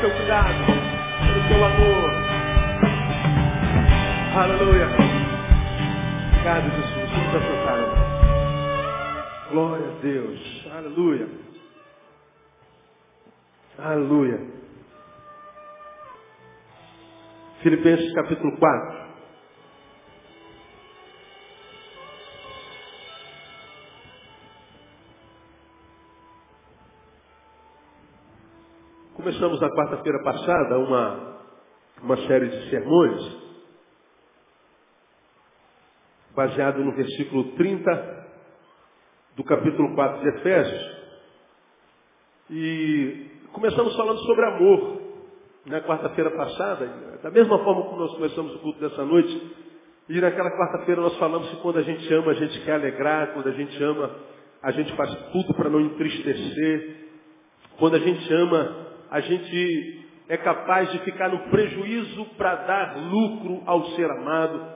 teu cuidado, pelo teu amor. Aleluia. Obrigado, Jesus. Vamos assentar, irmãos. Glória a Deus. Aleluia. Aleluia. Filipenses capítulo 4. Começamos na quarta-feira passada uma, uma série de sermões baseado no versículo 30 do capítulo 4 de Efésios. E começamos falando sobre amor na quarta-feira passada, da mesma forma como nós começamos o culto dessa noite. E naquela quarta-feira nós falamos que quando a gente ama, a gente quer alegrar, quando a gente ama, a gente faz tudo para não entristecer. Quando a gente ama, a gente é capaz de ficar no prejuízo para dar lucro ao ser amado.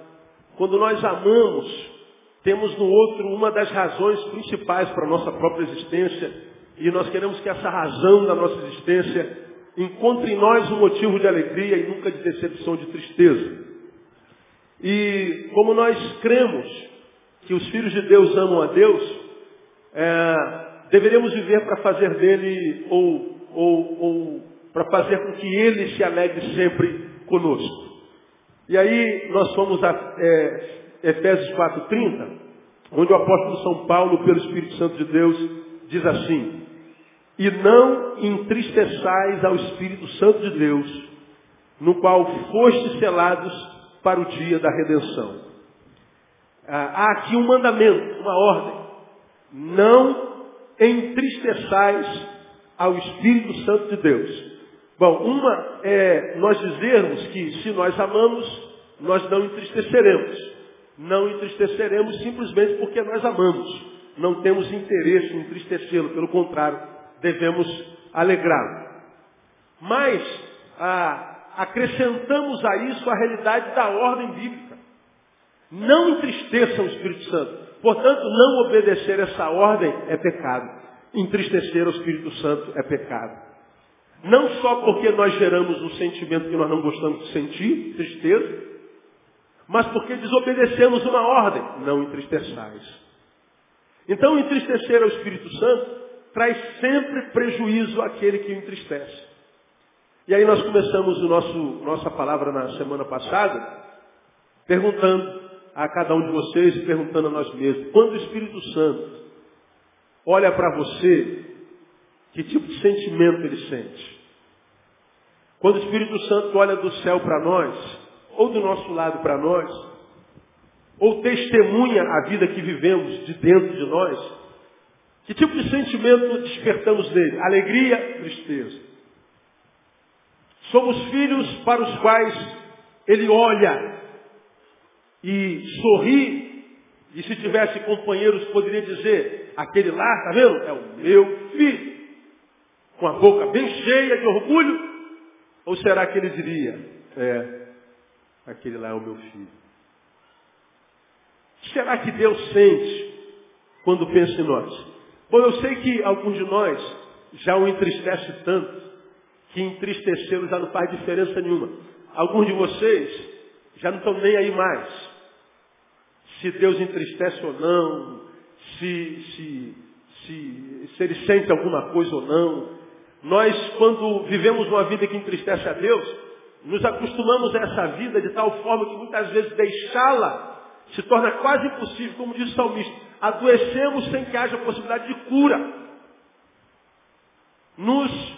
Quando nós amamos, temos no outro uma das razões principais para a nossa própria existência, e nós queremos que essa razão da nossa existência encontre em nós um motivo de alegria e nunca de decepção, de tristeza. E como nós cremos que os filhos de Deus amam a Deus, é, deveríamos viver para fazer dele ou ou, ou para fazer com que ele se alegre sempre conosco. E aí nós fomos a é, Efésios 4,30, onde o apóstolo São Paulo, pelo Espírito Santo de Deus, diz assim, e não entristeçais ao Espírito Santo de Deus, no qual fostes selados para o dia da redenção. Ah, há aqui um mandamento, uma ordem. Não entristeçais ao Espírito Santo de Deus. Bom, uma é nós dizermos que se nós amamos, nós não entristeceremos. Não entristeceremos simplesmente porque nós amamos. Não temos interesse em entristecê-lo, pelo contrário, devemos alegrá-lo. Mas ah, acrescentamos a isso a realidade da ordem bíblica. Não entristeça o Espírito Santo. Portanto, não obedecer essa ordem é pecado entristecer o Espírito Santo é pecado. Não só porque nós geramos um sentimento que nós não gostamos de sentir, tristeza, mas porque desobedecemos uma ordem, não entristeçais. Então, entristecer ao Espírito Santo traz sempre prejuízo àquele que o entristece. E aí nós começamos o nosso, nossa palavra na semana passada, perguntando a cada um de vocês, perguntando a nós mesmos, quando o Espírito Santo olha para você, que tipo de sentimento ele sente? Quando o Espírito Santo olha do céu para nós, ou do nosso lado para nós, ou testemunha a vida que vivemos de dentro de nós, que tipo de sentimento despertamos nele? Alegria, tristeza. Somos filhos para os quais ele olha e sorri e se tivesse companheiros, poderia dizer, aquele lá, está vendo? É o meu filho. Com a boca bem cheia de orgulho. Ou será que ele diria, é, aquele lá é o meu filho? Será que Deus sente quando pensa em nós? Bom, eu sei que alguns de nós já o entristece tanto que entristecê-lo já não faz diferença nenhuma. Alguns de vocês já não estão nem aí mais se Deus entristece ou não, se, se, se, se ele sente alguma coisa ou não. Nós, quando vivemos uma vida que entristece a Deus, nos acostumamos a essa vida de tal forma que muitas vezes deixá-la se torna quase impossível, como diz o salmista. Adoecemos sem que haja possibilidade de cura. Nos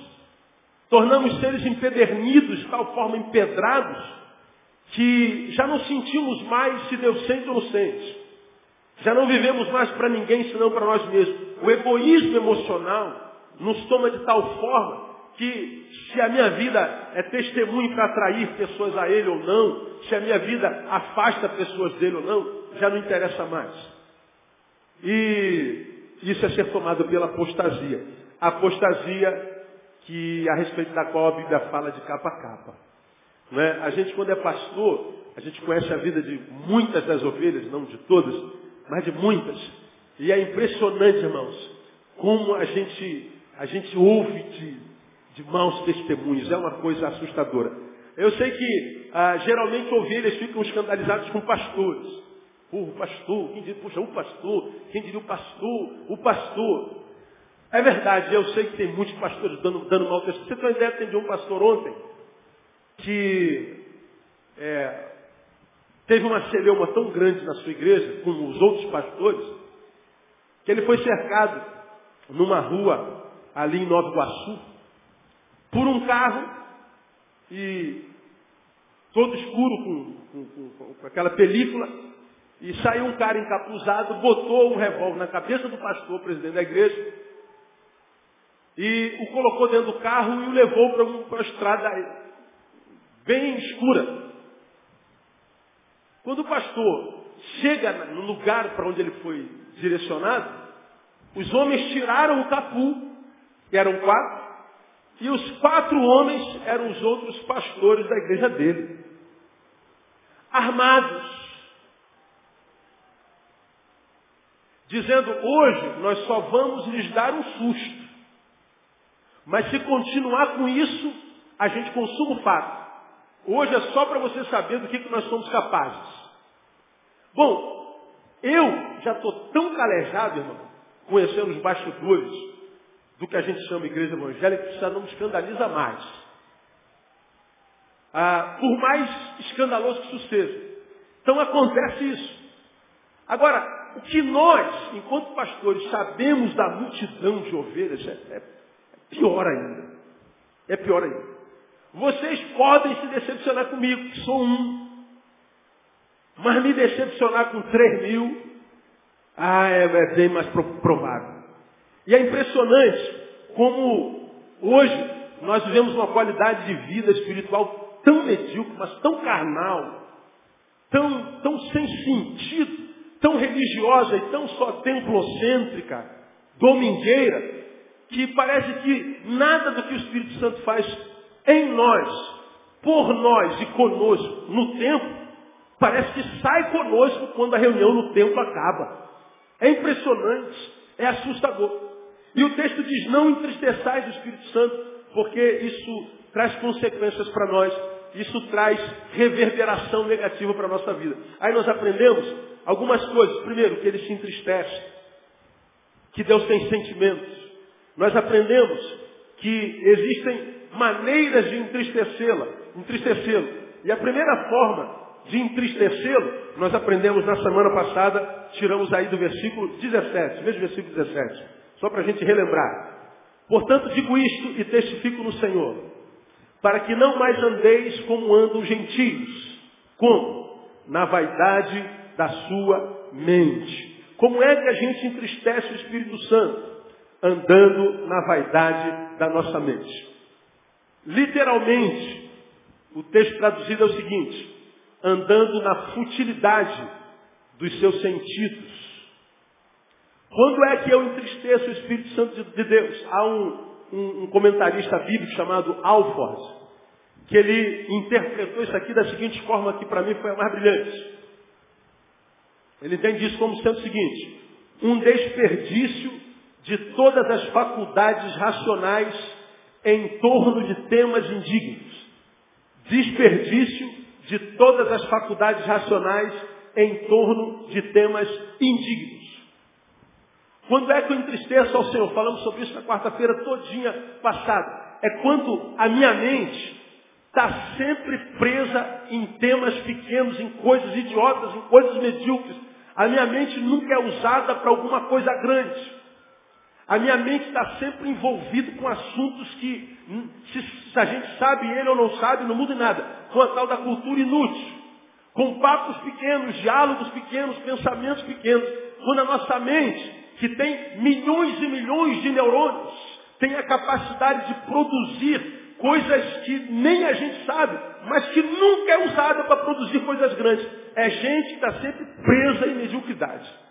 tornamos seres empedernidos, de tal forma empedrados, que já não sentimos mais se Deus sente ou não sente. Já não vivemos mais para ninguém senão para nós mesmos. O egoísmo emocional nos toma de tal forma que se a minha vida é testemunho para atrair pessoas a Ele ou não, se a minha vida afasta pessoas dele ou não, já não interessa mais. E isso é ser tomado pela apostasia. A apostasia que a respeito da qual a Bíblia fala de capa a capa. É? A gente, quando é pastor, a gente conhece a vida de muitas das ovelhas, não de todas, mas de muitas. E é impressionante, irmãos, como a gente, a gente ouve de, de maus testemunhos. É uma coisa assustadora. Eu sei que ah, geralmente ovelhas ficam escandalizadas com pastores. o pastor, quem diria, puxa, o pastor, quem diria o pastor, o pastor. É verdade, eu sei que tem muitos pastores dando, dando mau testemunho. Você tem uma ideia, um pastor ontem que é, teve uma celeuma tão grande na sua igreja, como os outros pastores, que ele foi cercado numa rua ali em Nova Iguaçu por um carro e todo escuro com, com, com, com aquela película e saiu um cara encapuzado, botou um revólver na cabeça do pastor, presidente da igreja, e o colocou dentro do carro e o levou para uma estrada bem escura. Quando o pastor chega no lugar para onde ele foi direcionado, os homens tiraram o capu, que eram quatro, e os quatro homens eram os outros pastores da igreja dele. Armados. Dizendo, hoje nós só vamos lhes dar um susto. Mas se continuar com isso, a gente consuma o fato. Hoje é só para você saber do que, que nós somos capazes. Bom, eu já estou tão calejado, irmão, conhecendo os bastidores do que a gente chama igreja evangélica, que já não me escandaliza mais. Ah, por mais escandaloso que isso seja. Então acontece isso. Agora, o que nós, enquanto pastores, sabemos da multidão de ovelhas é, é pior ainda. É pior ainda. Vocês podem se decepcionar comigo, que sou um. Mas me decepcionar com três mil, ah, é, é bem mais provável. E é impressionante como hoje nós vivemos uma qualidade de vida espiritual tão medíocre, mas tão carnal, tão, tão sem sentido, tão religiosa e tão só templocêntrica, domingueira, que parece que nada do que o Espírito Santo faz em nós, por nós e conosco no templo, parece que sai conosco quando a reunião no templo acaba. É impressionante, é assustador. E o texto diz, não entristeçais o Espírito Santo, porque isso traz consequências para nós, isso traz reverberação negativa para a nossa vida. Aí nós aprendemos algumas coisas. Primeiro, que ele se entristece, que Deus tem sentimentos. Nós aprendemos que existem maneiras de entristecê-la, entristecê-lo. E a primeira forma de entristecê-lo, nós aprendemos na semana passada, tiramos aí do versículo 17, veja o versículo 17, só para a gente relembrar. Portanto, digo isto e testifico no Senhor, para que não mais andeis como andam os gentios, como? Na vaidade da sua mente. Como é que a gente entristece o Espírito Santo? Andando na vaidade da nossa mente. Literalmente, o texto traduzido é o seguinte, andando na futilidade dos seus sentidos. Quando é que eu entristeço o Espírito Santo de Deus? Há um, um, um comentarista bíblico chamado Alford, que ele interpretou isso aqui da seguinte forma, que para mim foi a mais brilhante. Ele entende isso como sendo o seguinte, um desperdício de todas as faculdades racionais em torno de temas indignos. Desperdício de todas as faculdades racionais em torno de temas indignos. Quando é que eu entristeço ao Senhor? Falamos sobre isso na quarta-feira todinha passada. É quando a minha mente está sempre presa em temas pequenos, em coisas idiotas, em coisas medíocres. A minha mente nunca é usada para alguma coisa grande. A minha mente está sempre envolvida com assuntos que, hum, se, a gente sabe ele ou não sabe, não muda nada. Com a tal da cultura inútil. Com papos pequenos, diálogos pequenos, pensamentos pequenos. Quando a nossa mente, que tem milhões e milhões de neurônios, tem a capacidade de produzir coisas que nem a gente sabe, mas que nunca é usada para produzir coisas grandes. É gente que está sempre presa em mediocridade.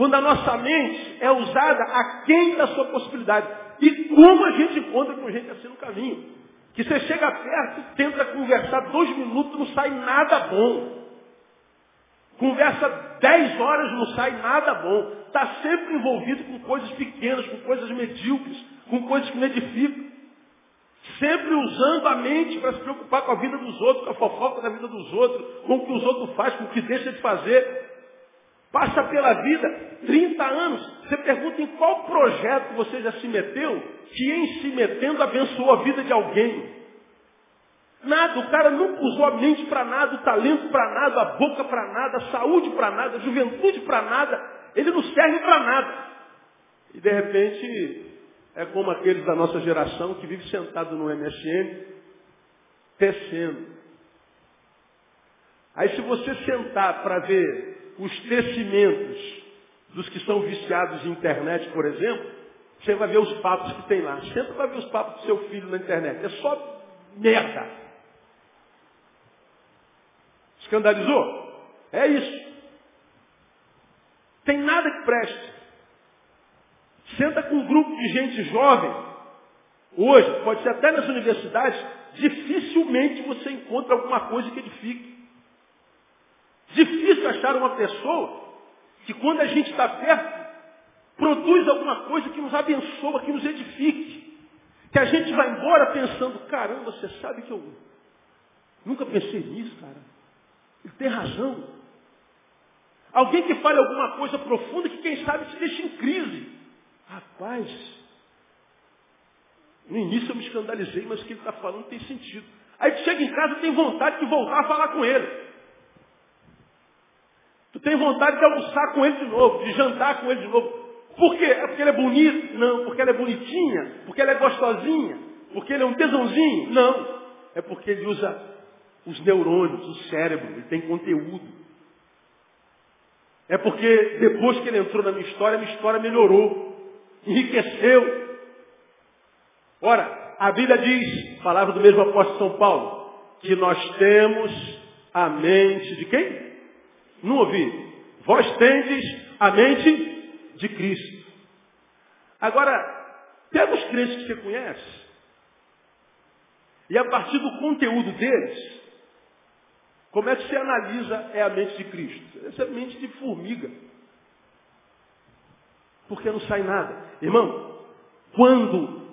Quando a nossa mente é usada aquém da sua possibilidade. E como a gente encontra com gente assim no caminho? Que você chega perto, tenta conversar dois minutos, não sai nada bom. Conversa dez horas, não sai nada bom. Está sempre envolvido com coisas pequenas, com coisas medíocres, com coisas que não edificam. Sempre usando a mente para se preocupar com a vida dos outros, com a fofoca da vida dos outros, com o que os outros fazem, com o que deixa de fazer. Passa pela vida 30 anos. Você pergunta em qual projeto você já se meteu, que em se metendo abençoou a vida de alguém. Nada, o cara nunca usou a mente para nada, o talento para nada, a boca para nada, a saúde para nada, a juventude para nada. Ele não serve para nada. E de repente é como aqueles da nossa geração que vive sentado no MSN, tecendo. Aí se você sentar para ver os tecimentos dos que são viciados em internet, por exemplo, você vai ver os papos que tem lá. Senta para ver os papos do seu filho na internet. É só merda. Escandalizou? É isso. Tem nada que preste. Senta com um grupo de gente jovem. Hoje, pode ser até nas universidades, dificilmente você encontra alguma coisa que edifique. Achar uma pessoa que quando a gente está perto, produz alguma coisa que nos abençoa, que nos edifique. Que a gente vai embora pensando, caramba, você sabe que eu nunca pensei nisso, cara. Ele tem razão. Alguém que fale alguma coisa profunda que quem sabe se deixa em crise. Rapaz, no início eu me escandalizei, mas o que ele está falando tem sentido. Aí tu chega em casa e tem vontade de voltar a falar com ele. Tu tem vontade de almoçar com ele de novo, de jantar com ele de novo. Por quê? É porque ele é bonito? Não. Porque ela é bonitinha? Porque ela é gostosinha? Porque ele é um tesãozinho? Não. É porque ele usa os neurônios, o cérebro, ele tem conteúdo. É porque depois que ele entrou na minha história, a minha história melhorou, enriqueceu. Ora, a Bíblia diz, palavra do mesmo apóstolo São Paulo, que nós temos a mente de quem? Não ouvi. Vós tendes a mente de Cristo. Agora, pega os crentes que você conhece, e a partir do conteúdo deles, como é que você analisa é a mente de Cristo? Essa é a mente de formiga. Porque não sai nada. Irmão, quando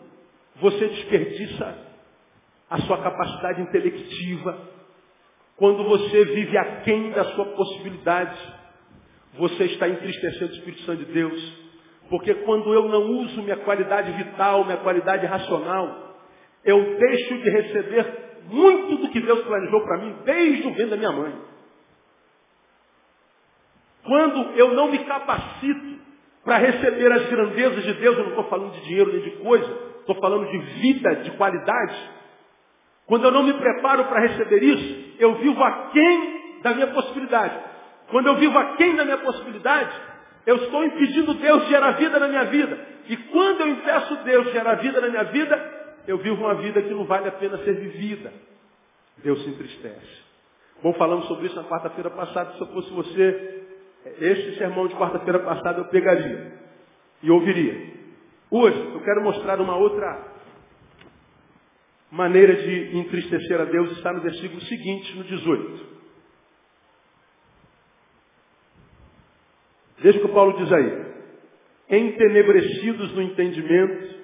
você desperdiça a sua capacidade intelectiva, quando você vive aquém da sua possibilidade, você está entristecendo o Espírito Santo de Deus. Porque quando eu não uso minha qualidade vital, minha qualidade racional, eu deixo de receber muito do que Deus planejou para mim desde o ventre da minha mãe. Quando eu não me capacito para receber as grandezas de Deus, eu não estou falando de dinheiro nem de coisa, estou falando de vida, de qualidade. Quando eu não me preparo para receber isso, eu vivo aquém da minha possibilidade. Quando eu vivo aquém da minha possibilidade, eu estou impedindo Deus de gerar vida na minha vida. E quando eu impeço Deus de gerar vida na minha vida, eu vivo uma vida que não vale a pena ser vivida. Deus se entristece. Bom, falamos sobre isso na quarta-feira passada. Se eu fosse você, este sermão de quarta-feira passada eu pegaria e ouviria. Hoje, eu quero mostrar uma outra maneira de entristecer a Deus. Está no versículo seguinte, no 18. Veja o que Paulo diz aí. Entenebrecidos no entendimento,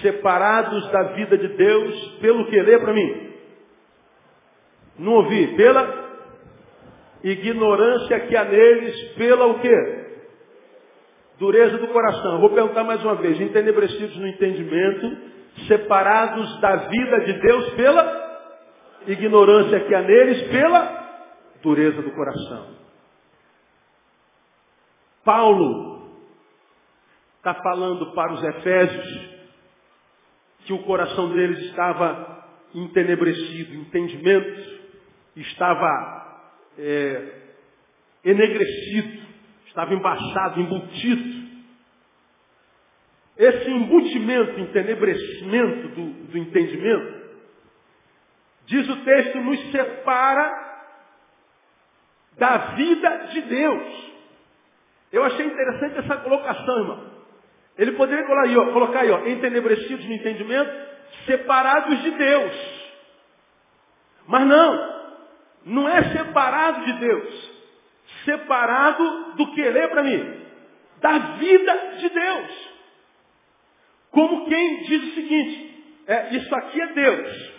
separados da vida de Deus, pelo que? Lê para mim. Não ouvi. Pela ignorância que há neles, pela o quê? Dureza do coração. Vou perguntar mais uma vez. Entenebrecidos no entendimento, separados da vida de Deus pela ignorância que há neles, pela dureza do coração. Paulo está falando para os Efésios que o coração deles estava entenebrecido, entendimento estava é, enegrecido, estava embaixado, embutido. Esse embutimento, entenebrecimento do, do entendimento, diz o texto, nos separa da vida de Deus. Eu achei interessante essa colocação, irmão. Ele poderia colocar aí, ó, colocar aí, ó, entenebrecidos no entendimento, separados de Deus. Mas não. não é separado de Deus. Separado do querer para mim. Da vida de Deus. Como quem diz o seguinte, é, isso aqui é Deus.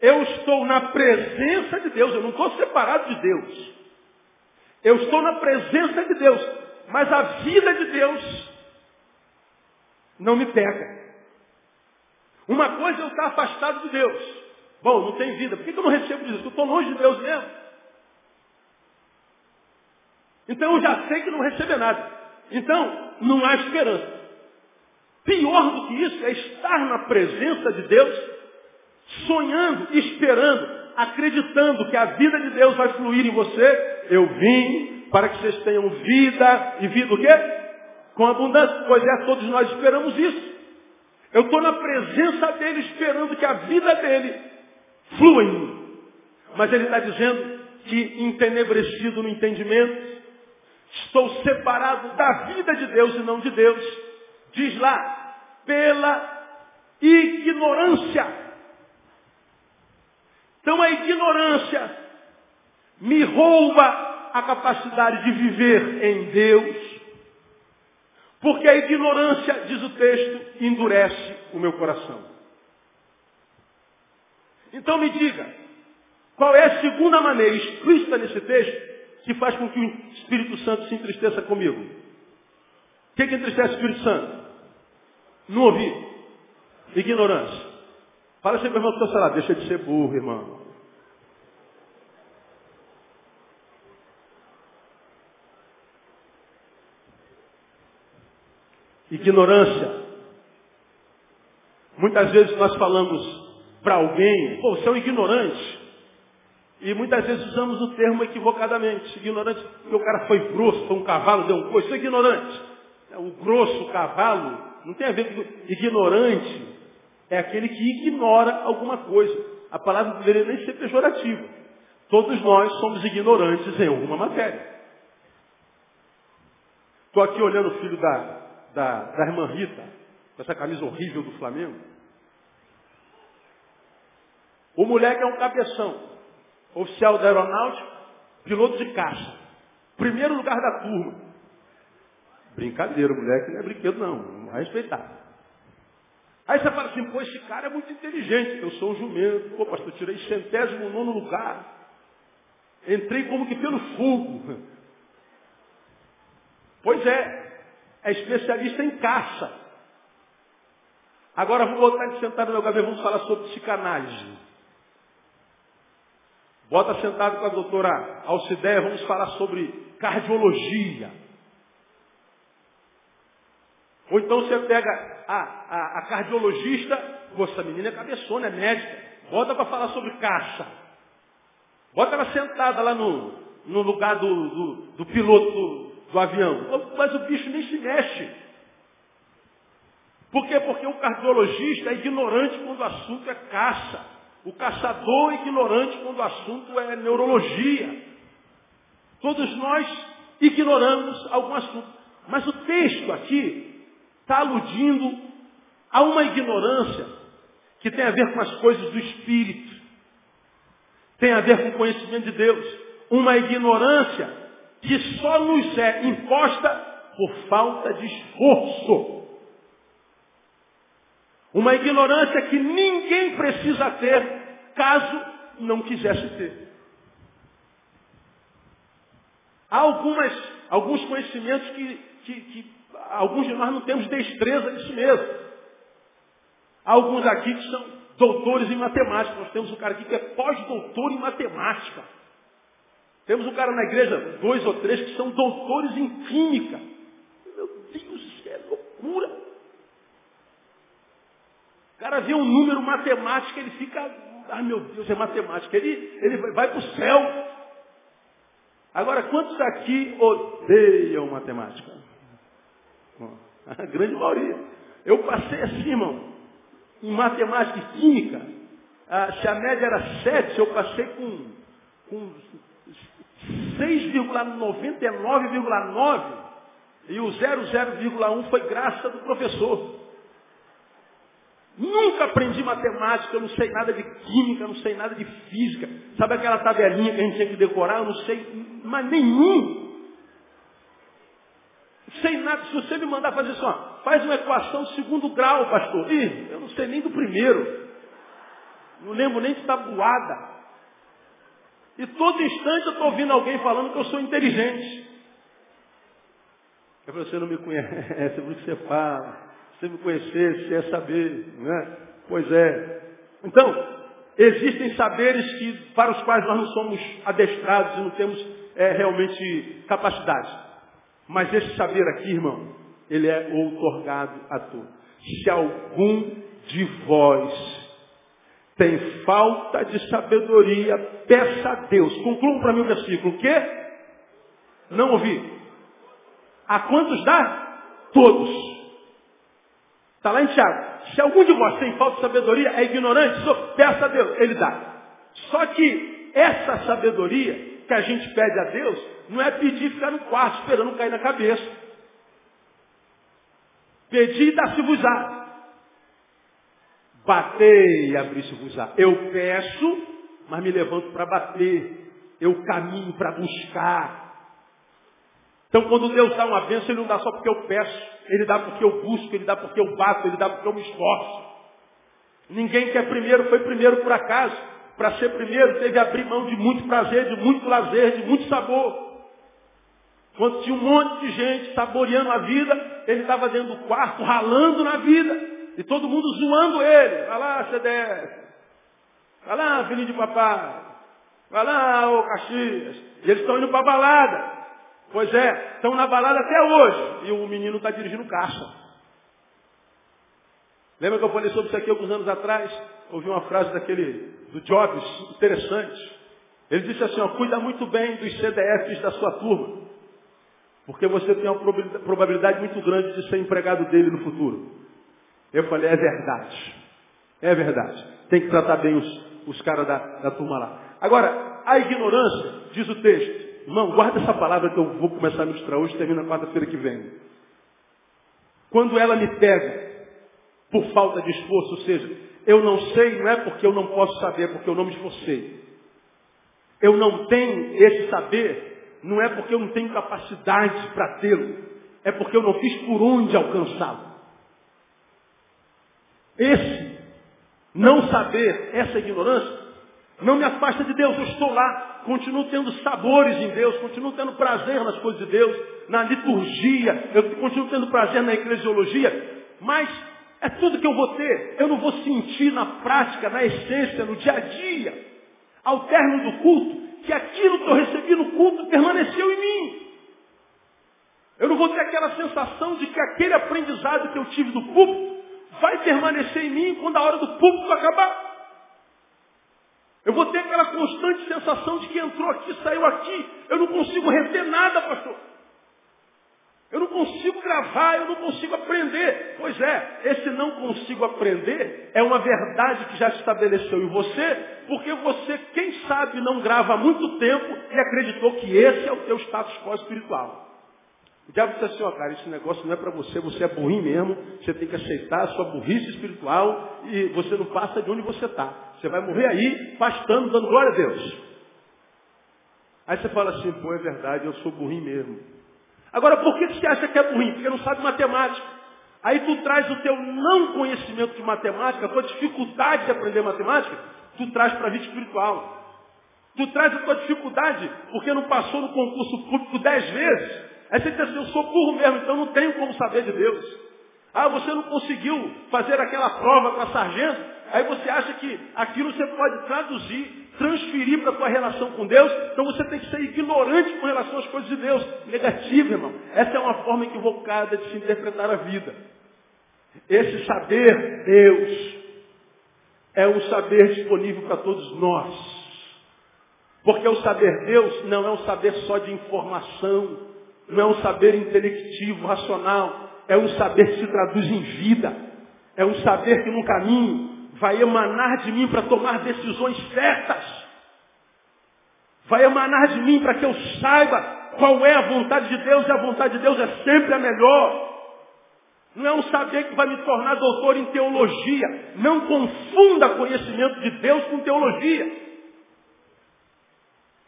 Eu estou na presença de Deus, eu não estou separado de Deus. Eu estou na presença de Deus, mas a vida de Deus não me pega. Uma coisa é eu estar afastado de Deus. Bom, não tem vida. Por que eu não recebo disso? Eu estou longe de Deus mesmo. Então eu já sei que não vou receber nada. Então, não há esperança. Pior do que isso é estar na presença de Deus, sonhando, esperando, acreditando que a vida de Deus vai fluir em você. Eu vim para que vocês tenham vida e vida o quê? Com abundância. Pois é, todos nós esperamos isso. Eu estou na presença dele esperando que a vida dele flua em mim. Mas ele está dizendo que entenebrecido no entendimento, estou separado da vida de Deus e não de Deus. Diz lá, pela ignorância. Então a ignorância me rouba a capacidade de viver em Deus porque a ignorância, diz o texto, endurece o meu coração. Então me diga, qual é a segunda maneira explícita nesse texto que faz com que o Espírito Santo se entristeça comigo? O que, que entristece o Espírito Santo? Não ouvir. Ignorância. Fala sempre, irmão, do seu deixa de ser burro, irmão. Ignorância. Muitas vezes nós falamos para alguém, pô, você é um ignorante. E muitas vezes usamos o termo equivocadamente. Ignorante, porque o cara foi grosso, foi um cavalo, deu um coice. Isso é ignorante. O grosso, o cavalo, não tem a ver com ignorante. É aquele que ignora alguma coisa. A palavra deveria nem ser pejorativa. Todos nós somos ignorantes em alguma matéria. Estou aqui olhando o filho da, da, da irmã Rita, com essa camisa horrível do Flamengo. O moleque é um cabeção, oficial da aeronáutica, piloto de caixa. Primeiro lugar da turma. Brincadeira, o moleque não é brinquedo não, não vai respeitar. Aí você fala assim, pô, esse cara é muito inteligente. Eu sou um jumento. Pô, pastor, tirei centésimo nono lugar. Entrei como que pelo fogo. Pois é, é especialista em caça. Agora vou voltar de sentar no meu gabinete, vamos falar sobre psicanálise. Bota sentado com a doutora Alcideia, vamos falar sobre cardiologia. Ou então você pega a, a, a cardiologista, essa menina é cabeçona, é médica. Bota para falar sobre caça. Bota ela sentada lá no, no lugar do, do, do piloto do avião. Mas o bicho nem se mexe. Por quê? Porque o cardiologista é ignorante quando o assunto é caça. O caçador é ignorante quando o assunto é neurologia. Todos nós ignoramos algum assunto. Mas o texto aqui está aludindo a uma ignorância que tem a ver com as coisas do Espírito. Tem a ver com o conhecimento de Deus. Uma ignorância que só nos é imposta por falta de esforço. Uma ignorância que ninguém precisa ter caso não quisesse ter. Há algumas, alguns conhecimentos que, que, que alguns de nós não temos destreza nisso mesmo. Há alguns aqui que são doutores em matemática. Nós temos um cara aqui que é pós-doutor em matemática. Temos um cara na igreja, dois ou três, que são doutores em química. Meu Deus, é loucura. O cara vê um número matemático, ele fica, ah meu Deus, é matemática. Ele, ele vai para o céu. Agora, quantos aqui odeiam matemática? A grande maioria. Eu passei assim, irmão, em matemática e química. Ah, se a média era 7, eu passei com, com 6,99,9 e o 00,1 foi graça do professor. Nunca aprendi matemática, eu não sei nada de química, eu não sei nada de física. Sabe aquela tabelinha que a gente tinha que decorar? Eu não sei mas nenhum. Sei nada. Se você me mandar fazer isso, faz uma equação de segundo grau, pastor. Ih, eu não sei nem do primeiro. Não lembro nem de tabuada. E todo instante eu estou ouvindo alguém falando que eu sou inteligente. Eu falei, você não me conhece, por que você fala. Se você me conhecesse, você ia saber, né? Pois é. Então, existem saberes que, para os quais nós não somos adestrados e não temos é, realmente capacidade. Mas esse saber aqui, irmão, ele é outorgado a todos. Se algum de vós tem falta de sabedoria, peça a Deus. Concluam para mim o versículo. O quê? Não ouvi. A quantos dá? Todos. Está lá em Tiago. Se algum de vós tem falta de sabedoria, é ignorante, só peça a Deus. Ele dá. Só que essa sabedoria que a gente pede a Deus não é pedir ficar no quarto esperando cair na cabeça. Pedir e dar-se-vos-á. Bater e abrir-se-vos-á. Eu peço, mas me levanto para bater. Eu caminho para buscar. Então, quando Deus dá uma bênção, Ele não dá só porque eu peço. Ele dá porque eu busco, Ele dá porque eu bato, Ele dá porque eu me esforço. Ninguém que é primeiro foi primeiro por acaso. Para ser primeiro, teve que abrir mão de muito prazer, de muito lazer, de muito sabor. Quando tinha um monte de gente saboreando a vida, ele estava dentro do quarto, ralando na vida. E todo mundo zoando ele. Vai lá, CDF. Vai lá, filhinho de papai. Vai lá, ô Caxias. E eles estão indo para a balada. Pois é, estão na balada até hoje. E o menino está dirigindo caixa. Lembra que eu falei sobre isso aqui alguns anos atrás? Ouvi uma frase daquele, do Jobs, interessante. Ele disse assim, ó, cuida muito bem dos CDFs da sua turma. Porque você tem uma probabilidade muito grande de ser empregado dele no futuro. Eu falei, é verdade. É verdade. Tem que tratar bem os, os caras da, da turma lá. Agora, a ignorância, diz o texto, Irmão, guarda essa palavra que eu vou começar a ministrar hoje termina quarta-feira que vem. Quando ela me pega por falta de esforço, ou seja, eu não sei, não é porque eu não posso saber, porque eu não me esforcei. Eu não tenho esse saber, não é porque eu não tenho capacidade para tê-lo, é porque eu não fiz por onde alcançá-lo. Esse não saber, essa ignorância, não me afasta de Deus, eu estou lá, continuo tendo sabores em Deus, continuo tendo prazer nas coisas de Deus, na liturgia, eu continuo tendo prazer na eclesiologia, mas é tudo que eu vou ter, eu não vou sentir na prática, na essência, no dia a dia, ao término do culto, que aquilo que eu recebi no culto permaneceu em mim. Eu não vou ter aquela sensação de que aquele aprendizado que eu tive do público vai permanecer em mim quando a hora do público acabar. Eu vou ter aquela constante sensação de que entrou aqui, saiu aqui. Eu não consigo reter nada, pastor. Eu não consigo gravar, eu não consigo aprender. Pois é, esse não consigo aprender é uma verdade que já se estabeleceu em você, porque você, quem sabe, não grava há muito tempo e acreditou que esse é o teu status quo espiritual. O diabo disse assim, ó cara, esse negócio não é para você, você é burrinho mesmo, você tem que aceitar a sua burrice espiritual e você não passa de onde você está. Você vai morrer aí, pastando, dando glória a Deus. Aí você fala assim, pô, é verdade, eu sou burrinho mesmo. Agora, por que você acha que é burrinho? Porque não sabe matemática. Aí tu traz o teu não conhecimento de matemática, a tua dificuldade de aprender matemática, tu traz para a vida espiritual. Tu traz a tua dificuldade porque não passou no concurso público dez vezes. Aí você diz assim, eu sou burro mesmo, então não tenho como saber de Deus. Ah, você não conseguiu fazer aquela prova para sargento, aí você acha que aquilo você pode traduzir, transferir para a tua relação com Deus, então você tem que ser ignorante com relação às coisas de Deus. Negativo, irmão. Essa é uma forma equivocada de se interpretar a vida. Esse saber Deus é um saber disponível para todos nós. Porque o saber Deus não é um saber só de informação, não é um saber intelectivo, racional, é um saber que se traduz em vida. É um saber que no caminho vai emanar de mim para tomar decisões certas. Vai emanar de mim para que eu saiba qual é a vontade de Deus, e a vontade de Deus é sempre a melhor. Não é um saber que vai me tornar doutor em teologia. Não confunda conhecimento de Deus com teologia.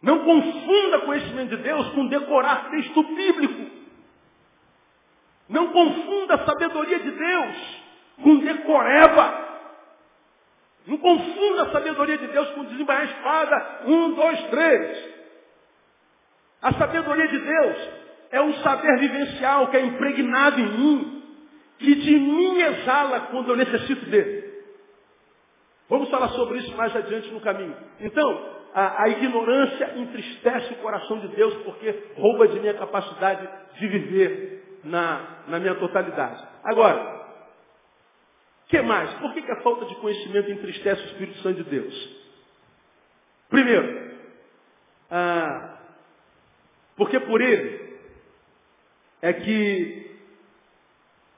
Não confunda conhecimento de Deus com decorar texto bíblico. Não confunda a sabedoria de Deus com decoreba. Não confunda a sabedoria de Deus com desembainhar a espada. Um, dois, três. A sabedoria de Deus é um saber vivencial que é impregnado em mim, que de mim exala quando eu necessito dele. Vamos falar sobre isso mais adiante no caminho. Então, a, a, ignorância entristece o coração de Deus porque rouba de mim a capacidade de viver na, na minha totalidade. Agora, o que mais? Por que, que a falta de conhecimento entristece o Espírito Santo de Deus? Primeiro, ah, porque por ele é que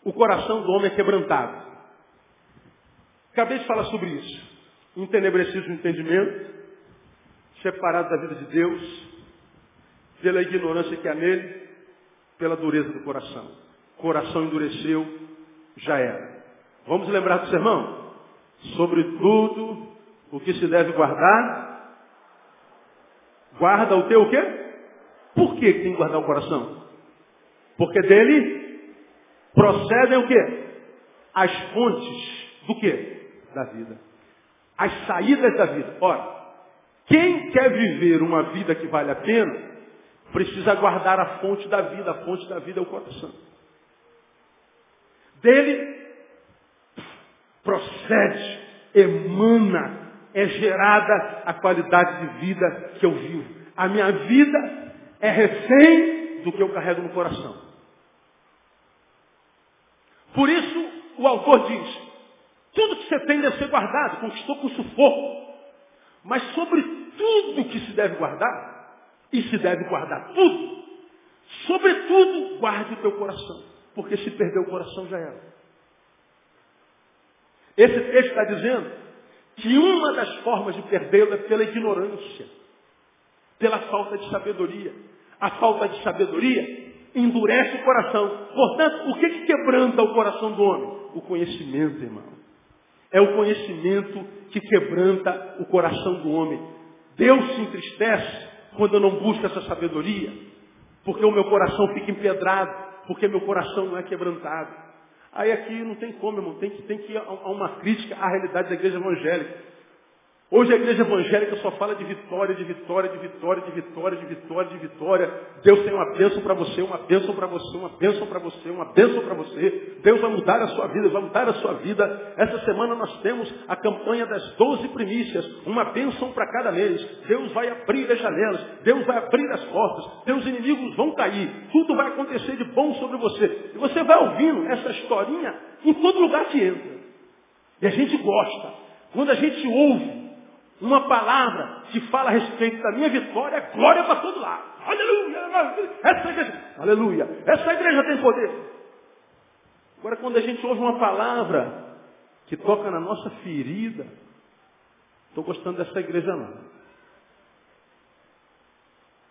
o coração do homem é quebrantado. Acabei de falar sobre isso. Entenebrecido o entendimento, separado da vida de Deus, pela ignorância que há nele, pela dureza do coração. O coração endureceu, já era. Vamos lembrar do sermão? Sobre tudo o que se deve guardar, guarda o teu o quê? Por que tem que guardar o coração? Porque dele procedem o quê? As fontes do quê? Da vida. As saídas da vida. Ora, quem quer viver uma vida que vale a pena, precisa guardar a fonte da vida. A fonte da vida é o coração. Dele procede, emana, é gerada a qualidade de vida que eu vivo. A minha vida é refém do que eu carrego no coração. Por isso, o autor diz, tudo que você tem deve ser guardado, conquistou com sufoco. Mas sobre tudo que se deve guardar, e se deve guardar tudo, sobretudo guarde o teu coração. Porque se perder o coração já era. Esse texto está dizendo que uma das formas de perdê-lo é pela ignorância, pela falta de sabedoria. A falta de sabedoria endurece o coração. Portanto, o que, que quebranta o coração do homem? O conhecimento, irmão. É o conhecimento que quebranta o coração do homem. Deus se entristece quando eu não busco essa sabedoria, porque o meu coração fica empedrado, porque meu coração não é quebrantado. Aí aqui não tem como, irmão, tem que, tem que ir a uma crítica à realidade da igreja evangélica. Hoje a igreja evangélica só fala de vitória, de vitória, de vitória, de vitória, de vitória, de vitória. Deus tem uma bênção para você, uma bênção para você, uma bênção para você, uma bênção para você. Deus vai mudar a sua vida, vai mudar a sua vida. Essa semana nós temos a campanha das doze primícias, uma bênção para cada mês. Deus vai abrir as janelas, Deus vai abrir as portas, teus inimigos vão cair, tudo vai acontecer de bom sobre você. E você vai ouvindo essa historinha em todo lugar que entra. E a gente gosta. Quando a gente ouve uma palavra que fala a respeito da minha vitória, é glória para todo lado. Aleluia! Essa igreja, aleluia! Essa igreja tem poder. Agora, quando a gente ouve uma palavra que toca na nossa ferida, estou gostando dessa igreja não.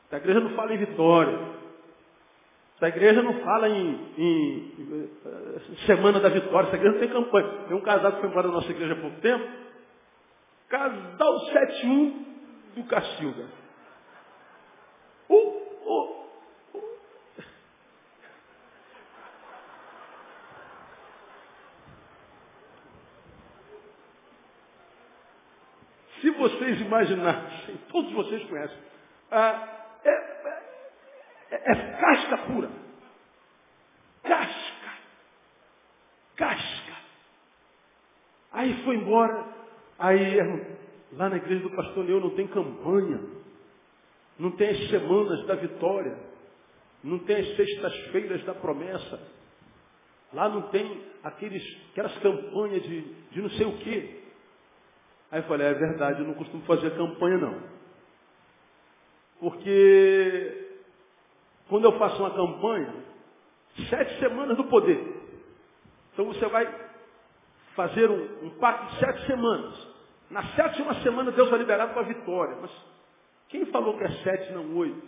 Essa igreja não fala em vitória. Essa igreja não fala em, em, em eh, semana da vitória. Essa igreja não tem campanha. Tem um casal que foi embora da nossa igreja há pouco tempo. Casal 71 do Cacilda. Uh, uh. Se vocês imaginassem, todos vocês conhecem, ah, é, é, é casca pura. Casca. Casca. Aí foi embora, Aí, lá na igreja do pastor Leão não tem campanha. Não tem as semanas da vitória. Não tem as sextas-feiras da promessa. Lá não tem aqueles, aquelas campanhas de, de não sei o quê. Aí eu falei, é verdade, eu não costumo fazer campanha não. Porque quando eu faço uma campanha, sete semanas do poder. Então você vai fazer um, um pacto de sete semanas. Na sétima semana Deus vai liberar com a vitória. Mas quem falou que é sete, não oito?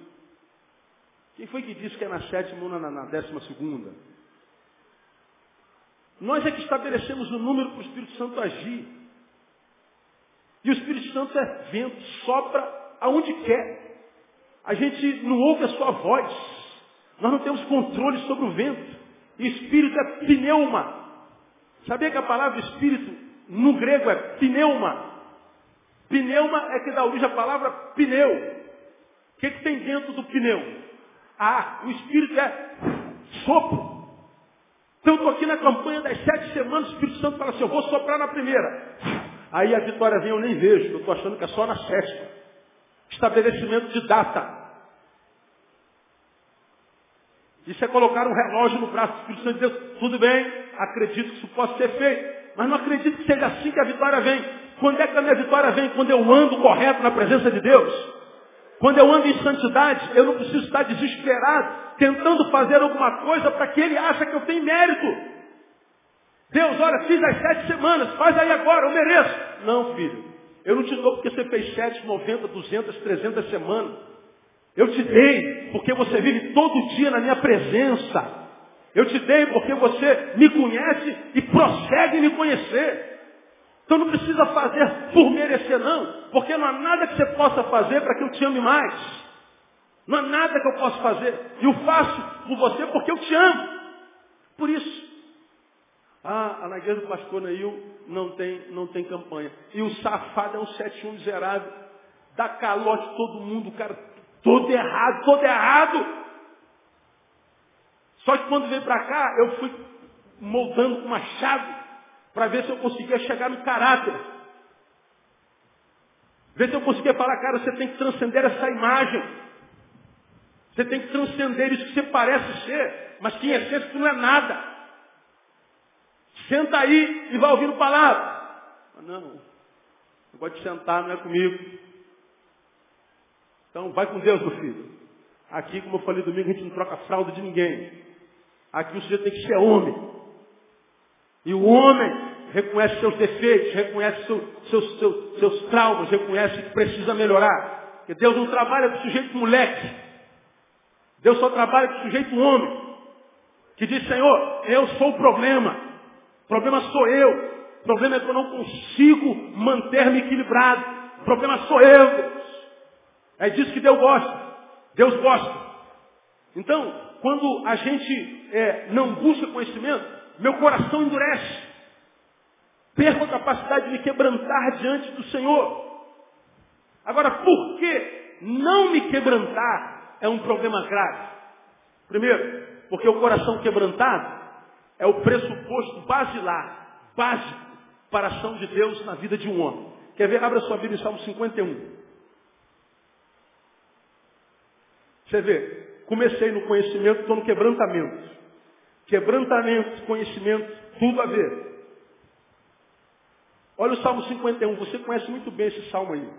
Quem foi que disse que é na sétima ou na, na décima segunda? Nós é que estabelecemos o número para o Espírito Santo agir. E o Espírito Santo é vento, sopra aonde quer. A gente não ouve a sua voz. Nós não temos controle sobre o vento. E espírito é pneuma. Sabia que a palavra espírito no grego é pneuma? Pneuma é que dá origem à palavra pneu. O que, que tem dentro do pneu? Ah, o espírito é sopro. Então eu estou aqui na campanha das sete semanas, o Espírito Santo fala assim, eu vou soprar na primeira. Aí a vitória vem, eu nem vejo, eu estou achando que é só na sétima. Estabelecimento de data. Isso é colocar um relógio no braço do Espírito Santo e Deus, tudo bem, acredito que isso possa ser feito. Mas não acredito que seja assim que a vitória vem. Quando é que a minha vitória vem? Quando eu ando correto na presença de Deus. Quando eu ando em santidade, eu não preciso estar desesperado, tentando fazer alguma coisa para que ele ache que eu tenho mérito. Deus, olha, fiz as sete semanas, faz aí agora, eu mereço. Não, filho, eu não te dou porque você fez sete, noventa, duzentas, trezentas semanas. Eu te dei porque você vive todo dia na minha presença. Eu te dei porque você me conhece e prossegue me conhecer. Então não precisa fazer por merecer, não. Porque não há nada que você possa fazer para que eu te ame mais. Não há nada que eu possa fazer. E eu faço por você porque eu te amo. Por isso. Ah, na igreja do pastor Neil não tem, não tem campanha. E o safado é um 71 miserável. Dá calote todo mundo, cara, todo errado, todo errado. Só que quando veio para cá, eu fui moldando com uma chave para ver se eu conseguia chegar no caráter. Ver se eu conseguia falar, cara, você tem que transcender essa imagem. Você tem que transcender isso que você parece ser, mas que em essência não é nada. Senta aí e vai ouvindo palavra. Não, não pode sentar, não é comigo. Então vai com Deus, meu filho. Aqui, como eu falei domingo, a gente não troca fralda de ninguém. Aqui o sujeito tem que ser homem. E o homem reconhece seus defeitos, reconhece seu, seus, seus, seus traumas, reconhece que precisa melhorar. Porque Deus não trabalha com o sujeito moleque. Deus só trabalha com o sujeito homem. Que diz, Senhor, eu sou o problema. O problema sou eu. O problema é que eu não consigo manter-me equilibrado. O problema sou eu, Deus. É disso que Deus gosta. Deus gosta. Então, quando a gente é, não busca conhecimento, meu coração endurece. Perco a capacidade de me quebrantar diante do Senhor. Agora, por que não me quebrantar é um problema grave? Primeiro, porque o coração quebrantado é o pressuposto basilar, básico, para a ação de Deus na vida de um homem. Quer ver? Abra sua Bíblia em Salmo 51. Você vê, comecei no conhecimento, estou no quebrantamento. Quebrantamento, conhecimento, tudo a ver. Olha o Salmo 51, você conhece muito bem esse salmo aí.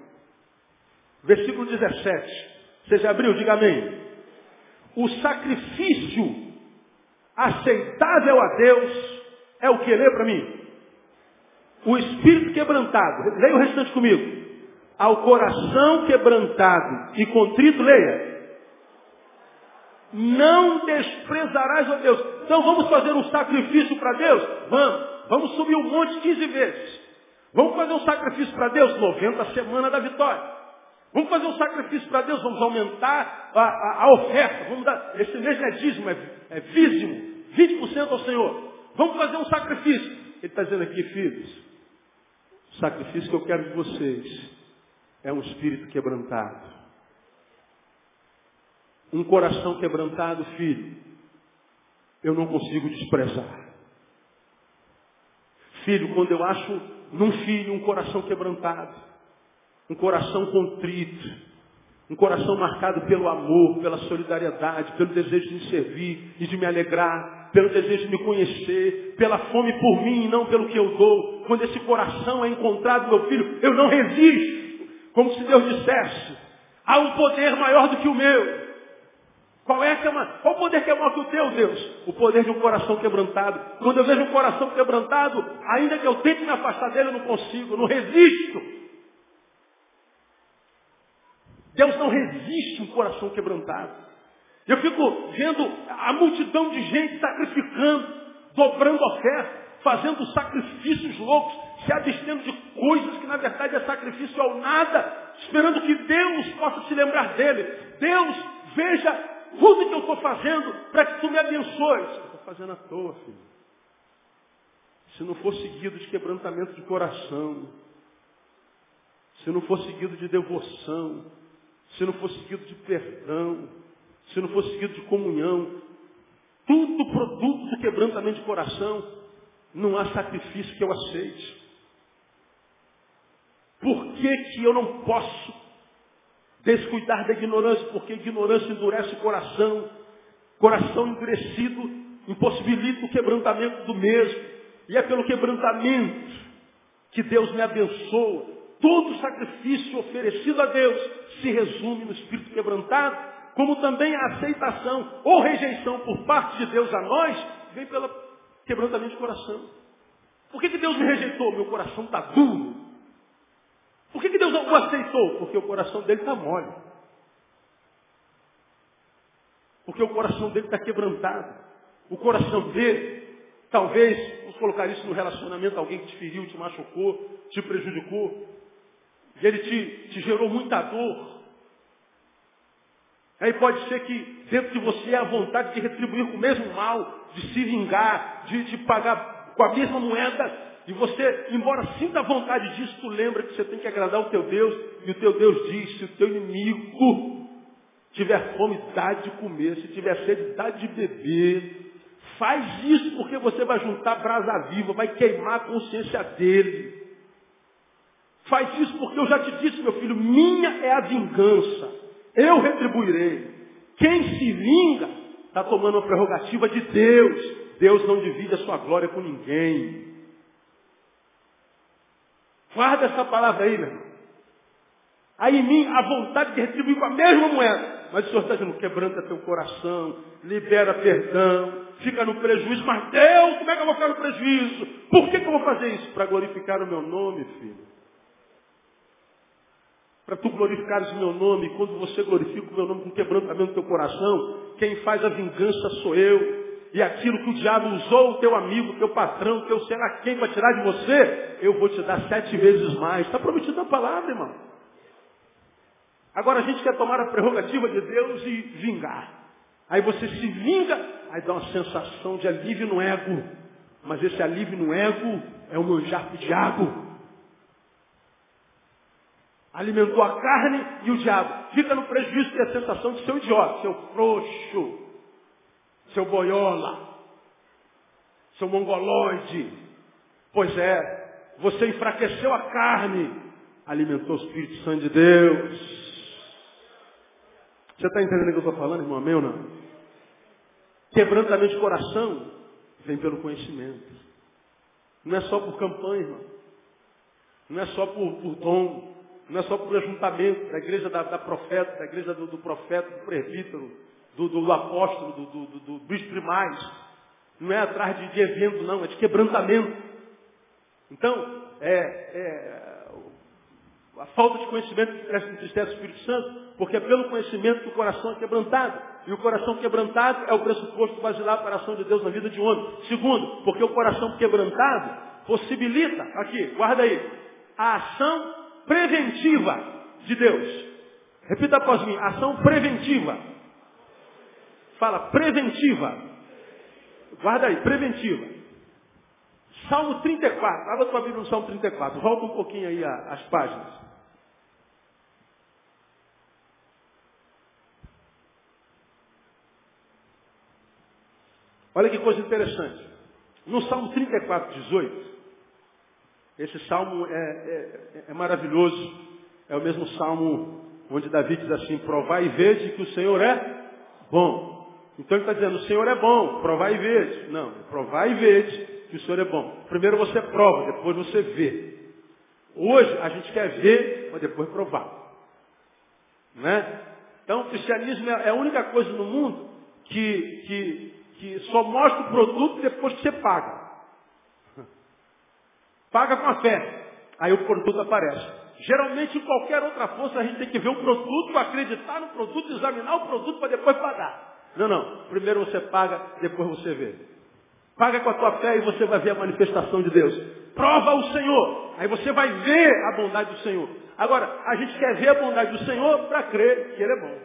Versículo 17. Você já abriu? Diga amém. O sacrifício aceitável a Deus é o que? Lê para mim. O espírito quebrantado. Leia o restante comigo. Ao coração quebrantado e contrito, leia não desprezarás a Deus. Então vamos fazer um sacrifício para Deus? Vamos. Vamos subir um monte 15 vezes. Vamos fazer um sacrifício para Deus? 90 semana da vitória. Vamos fazer um sacrifício para Deus? Vamos aumentar a, a, a, oferta. Vamos dar, esse mês é dízimo, é, é vízimo. 20% ao Senhor. Vamos fazer um sacrifício. Ele está dizendo aqui, filhos, o sacrifício que eu quero de vocês é um espírito quebrantado um coração quebrantado, filho, eu não consigo desprezar. Filho, quando eu acho num filho um coração quebrantado, um coração contrito, um coração marcado pelo amor, pela solidariedade, pelo desejo de me servir e de me alegrar, pelo desejo de me conhecer, pela fome por mim e não pelo que eu dou. Quando esse coração é encontrado, meu filho, eu não resisto. Como se Deus dissesse, há um poder maior do que o meu. Qual é que é uma, qual o poder que é maior que o teu, Deus? O poder de um coração quebrantado. Quando eu vejo um coração quebrantado, ainda que eu tente me afastar dele, eu não consigo, eu não resisto. Deus não resiste um coração quebrantado. Eu fico vendo a multidão de gente sacrificando, dobrando oferta. fazendo sacrifícios loucos, se abstendo de coisas que na verdade é sacrifício ao nada, esperando que Deus possa se lembrar dele. Deus, veja tudo que eu estou fazendo para que tu me abençoes. Eu estou fazendo à toa, filho. Se não for seguido de quebrantamento de coração, se não for seguido de devoção, se não for seguido de perdão, se não for seguido de comunhão, tudo produto do quebrantamento de coração, não há sacrifício que eu aceite. Por que, que eu não posso descuidar da ignorância? Porque ignorância endurece o coração. Coração endurecido impossibilita o quebrantamento do mesmo. E é pelo quebrantamento que Deus me abençoa. Todo sacrifício oferecido a Deus se resume no espírito quebrantado, como também a aceitação ou rejeição por parte de Deus a nós vem pelo quebrantamento de coração. Por que, que Deus me rejeitou? Meu coração está duro. Por que, que Deus não o aceitou? Porque o coração dele está mole. Porque o coração dele está quebrantado. O coração dele, talvez, vamos colocar isso no relacionamento, alguém que te feriu, te machucou, te prejudicou. E ele te, te gerou muita dor. Aí pode ser que dentro de você é a vontade de retribuir com o mesmo mal, de se vingar, de, de pagar com a mesma moeda e você, embora sinta vontade disso, tu lembra que você tem que agradar o teu Deus. E o teu Deus diz, se o teu inimigo tiver fome, dá de comer. Se tiver sede, dá de beber. Faz isso porque você vai juntar brasa viva, vai queimar a consciência dele. Faz isso porque eu já te disse, meu filho, minha é a vingança. Eu retribuirei. Quem se vinga está tomando a prerrogativa de Deus. Deus não divide a sua glória com ninguém. Guarda essa palavra aí, meu irmão. Aí em mim a vontade de retribuir com a mesma moeda. Mas o Senhor está dizendo, quebranta teu coração, libera perdão, fica no prejuízo. Mas Deus, como é que eu vou ficar no prejuízo? Por que, que eu vou fazer isso? Para glorificar o meu nome, filho. Para tu glorificares o meu nome, quando você glorifica o meu nome com quebrantamento do teu coração, quem faz a vingança sou eu. E aquilo que o diabo usou, o teu amigo, o teu patrão, o teu sei lá quem para tirar de você, eu vou te dar sete vezes mais. Está prometido na palavra, irmão. Agora a gente quer tomar a prerrogativa de Deus e vingar. Aí você se vinga, aí dá uma sensação de alívio no ego. Mas esse alívio no ego é o manjar pro diabo. Alimentou a carne e o diabo. Fica no prejuízo e a sensação de ser um idiota, seu frouxo, seu boiola, seu mongoloide. Pois é, você enfraqueceu a carne, alimentou o Espírito Santo de Deus. Você está entendendo o que eu estou falando, irmão? Amém ou não? Quebrantamento de coração vem pelo conhecimento. Não é só por campanha, irmão. Não é só por, por dom. Não é só por ajuntamento da igreja da, da profeta, da igreja do, do profeta, do presbítero, do, do apóstolo, do, do, do, do bispo primais. Não é atrás de, de evento, não, é de quebrantamento. Então, é, é, a falta de conhecimento que cresce no entristece o Espírito Santo, porque é pelo conhecimento que o coração é quebrantado. E o coração quebrantado é o pressuposto basilar para a ação de Deus na vida de um homem. Segundo, porque o coração quebrantado possibilita, aqui, guarda aí, a ação preventiva de Deus. Repita após mim, ação preventiva. Fala, preventiva. Guarda aí, preventiva. Salmo 34. Abra tua Bíblia no Salmo 34. Volta um pouquinho aí as páginas. Olha que coisa interessante. No Salmo 34, 18, esse salmo é, é, é, maravilhoso. É o mesmo salmo onde Davi diz assim, provai e vede que o Senhor é bom. Então ele está dizendo, o Senhor é bom, provar e vede. Não, provar e vede que o Senhor é bom. Primeiro você prova, depois você vê. Hoje a gente quer ver, mas depois provar. Né? Então o cristianismo é a única coisa no mundo que, que, que só mostra o produto depois que você paga. Paga com a fé. Aí o produto aparece. Geralmente em qualquer outra força a gente tem que ver o produto, acreditar no produto, examinar o produto para depois pagar. Não, não. Primeiro você paga, depois você vê. Paga com a tua fé e você vai ver a manifestação de Deus. Prova o Senhor. Aí você vai ver a bondade do Senhor. Agora, a gente quer ver a bondade do Senhor para crer que Ele é bom.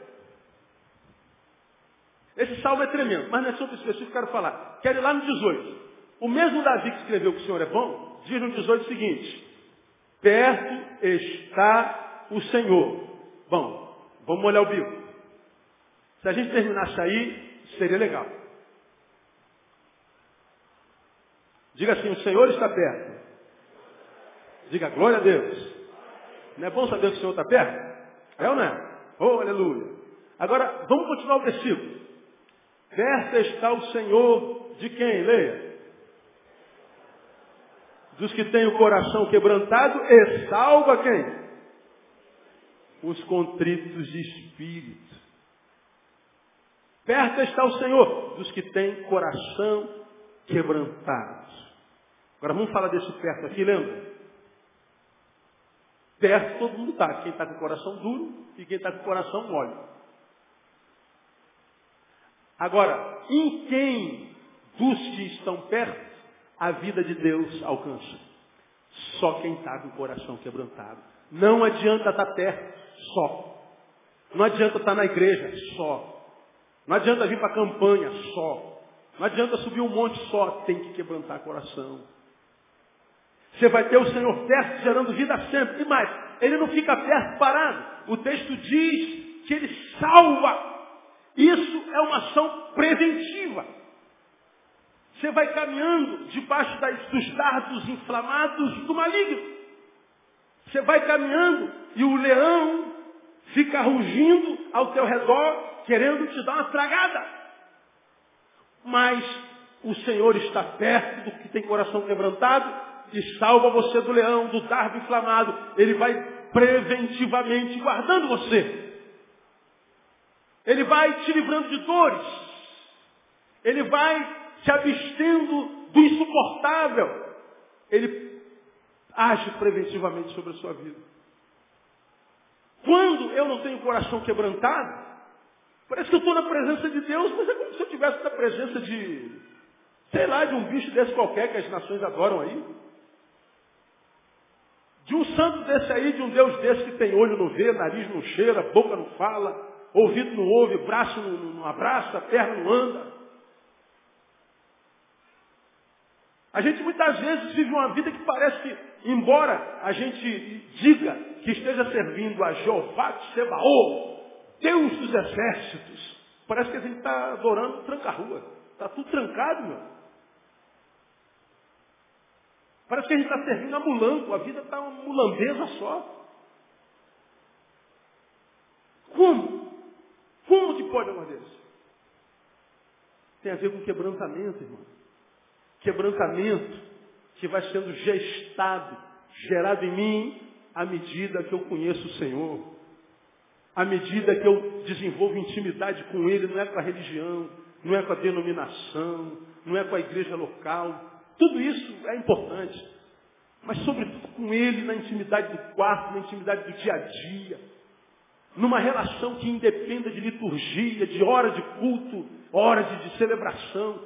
Esse salmo é tremendo, mas não é sobre isso que eu quero falar. Quero ir lá no 18. O mesmo Davi que escreveu que o Senhor é bom, diz no 18 o seguinte: Perto está o Senhor. Bom, vamos olhar o bico. Se a gente terminasse aí, seria legal. Diga assim, o Senhor está perto. Diga glória a Deus. Não é bom saber que o Senhor está perto? É ou não é? Oh, aleluia. Agora, vamos continuar o versículo. Perto está o Senhor de quem? Leia. Dos que têm o coração quebrantado e salva quem? Os contritos de espírito. Perto está o Senhor dos que têm coração quebrantado. Agora vamos falar desse perto aqui, lembra? Perto todo mundo está. Quem está com o coração duro e quem está com o coração mole. Agora, em quem dos que estão perto a vida de Deus alcança? Só quem está com o coração quebrantado. Não adianta estar tá perto, só. Não adianta estar tá na igreja, só. Não adianta vir para a campanha, só. Não adianta subir um monte só, tem que quebrantar coração. Você vai ter o Senhor perto, gerando vida sempre. E mais, Ele não fica perto parado. O texto diz que Ele salva. Isso é uma ação preventiva. Você vai caminhando debaixo dos dardos inflamados do maligno. Você vai caminhando e o leão fica rugindo ao teu redor, querendo te dar uma tragada. Mas o Senhor está perto do que tem coração quebrantado e salva você do leão, do dardo inflamado. Ele vai preventivamente guardando você. Ele vai te livrando de dores. Ele vai te abstendo do insuportável. Ele age preventivamente sobre a sua vida. Quando eu não tenho o coração quebrantado, parece que eu estou na presença de Deus, mas é como se eu estivesse na presença de, sei lá, de um bicho desse qualquer que as nações adoram aí. De um santo desse aí, de um Deus desse que tem olho não vê, nariz não cheira, boca não fala, ouvido não ouve, braço não, não abraça, perna não anda. A gente muitas vezes vive uma vida que parece que, embora a gente diga que esteja servindo a Jeová de Sebaô, Deus dos exércitos, parece que a gente está adorando tranca-rua. Está tudo trancado, meu. Parece que a gente está servindo a mulambo, a vida está uma mulambeza só. Como? Como que pode uma desse? Tem a ver com quebrantamento, irmão. Quebrantamento que vai sendo gestado, gerado em mim, à medida que eu conheço o Senhor. À medida que eu desenvolvo intimidade com Ele, não é com a religião, não é com a denominação, não é com a igreja local, tudo isso é importante. Mas sobretudo com ele na intimidade do quarto, na intimidade do dia a dia. Numa relação que independa de liturgia, de hora de culto, horas de, de celebração.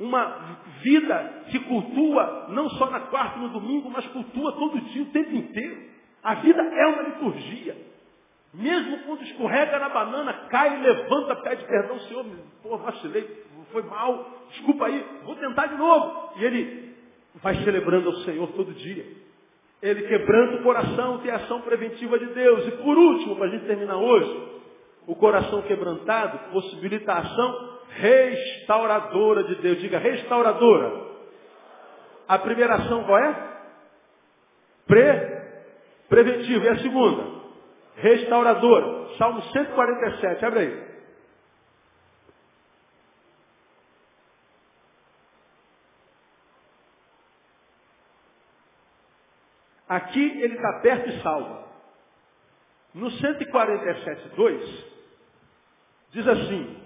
Uma vida que cultua não só na quarta e no domingo, mas cultua todo dia, o tempo inteiro. A vida é uma liturgia. Mesmo quando escorrega na banana, cai, levanta, pede perdão, Senhor, pô, vacilei, foi mal, desculpa aí, vou tentar de novo. E ele vai celebrando ao Senhor todo dia. Ele quebrando o coração, tem ação preventiva de Deus. E por último, para a gente terminar hoje, o coração quebrantado possibilita a ação restauradora de Deus. Diga, restauradora. A primeira ação qual é? Pre preventiva. E a segunda? restauradora. Salmo 147, abre aí. Aqui ele está perto e salva. No 147, 2, diz assim,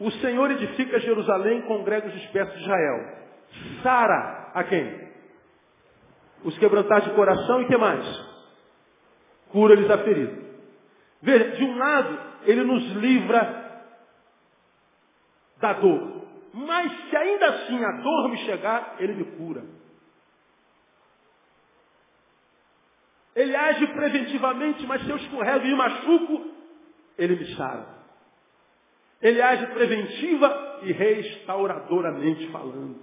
o Senhor edifica Jerusalém, congrega os dispersos de Israel. Sara a quem? Os quebrantados de coração e que mais? cura-lhes a ferida. Veja, de um lado, ele nos livra da dor. Mas se ainda assim a dor me chegar, ele me cura. Ele age preventivamente, mas se eu escorrego e machuco, ele me sara. Ele age preventiva e restauradoramente falando.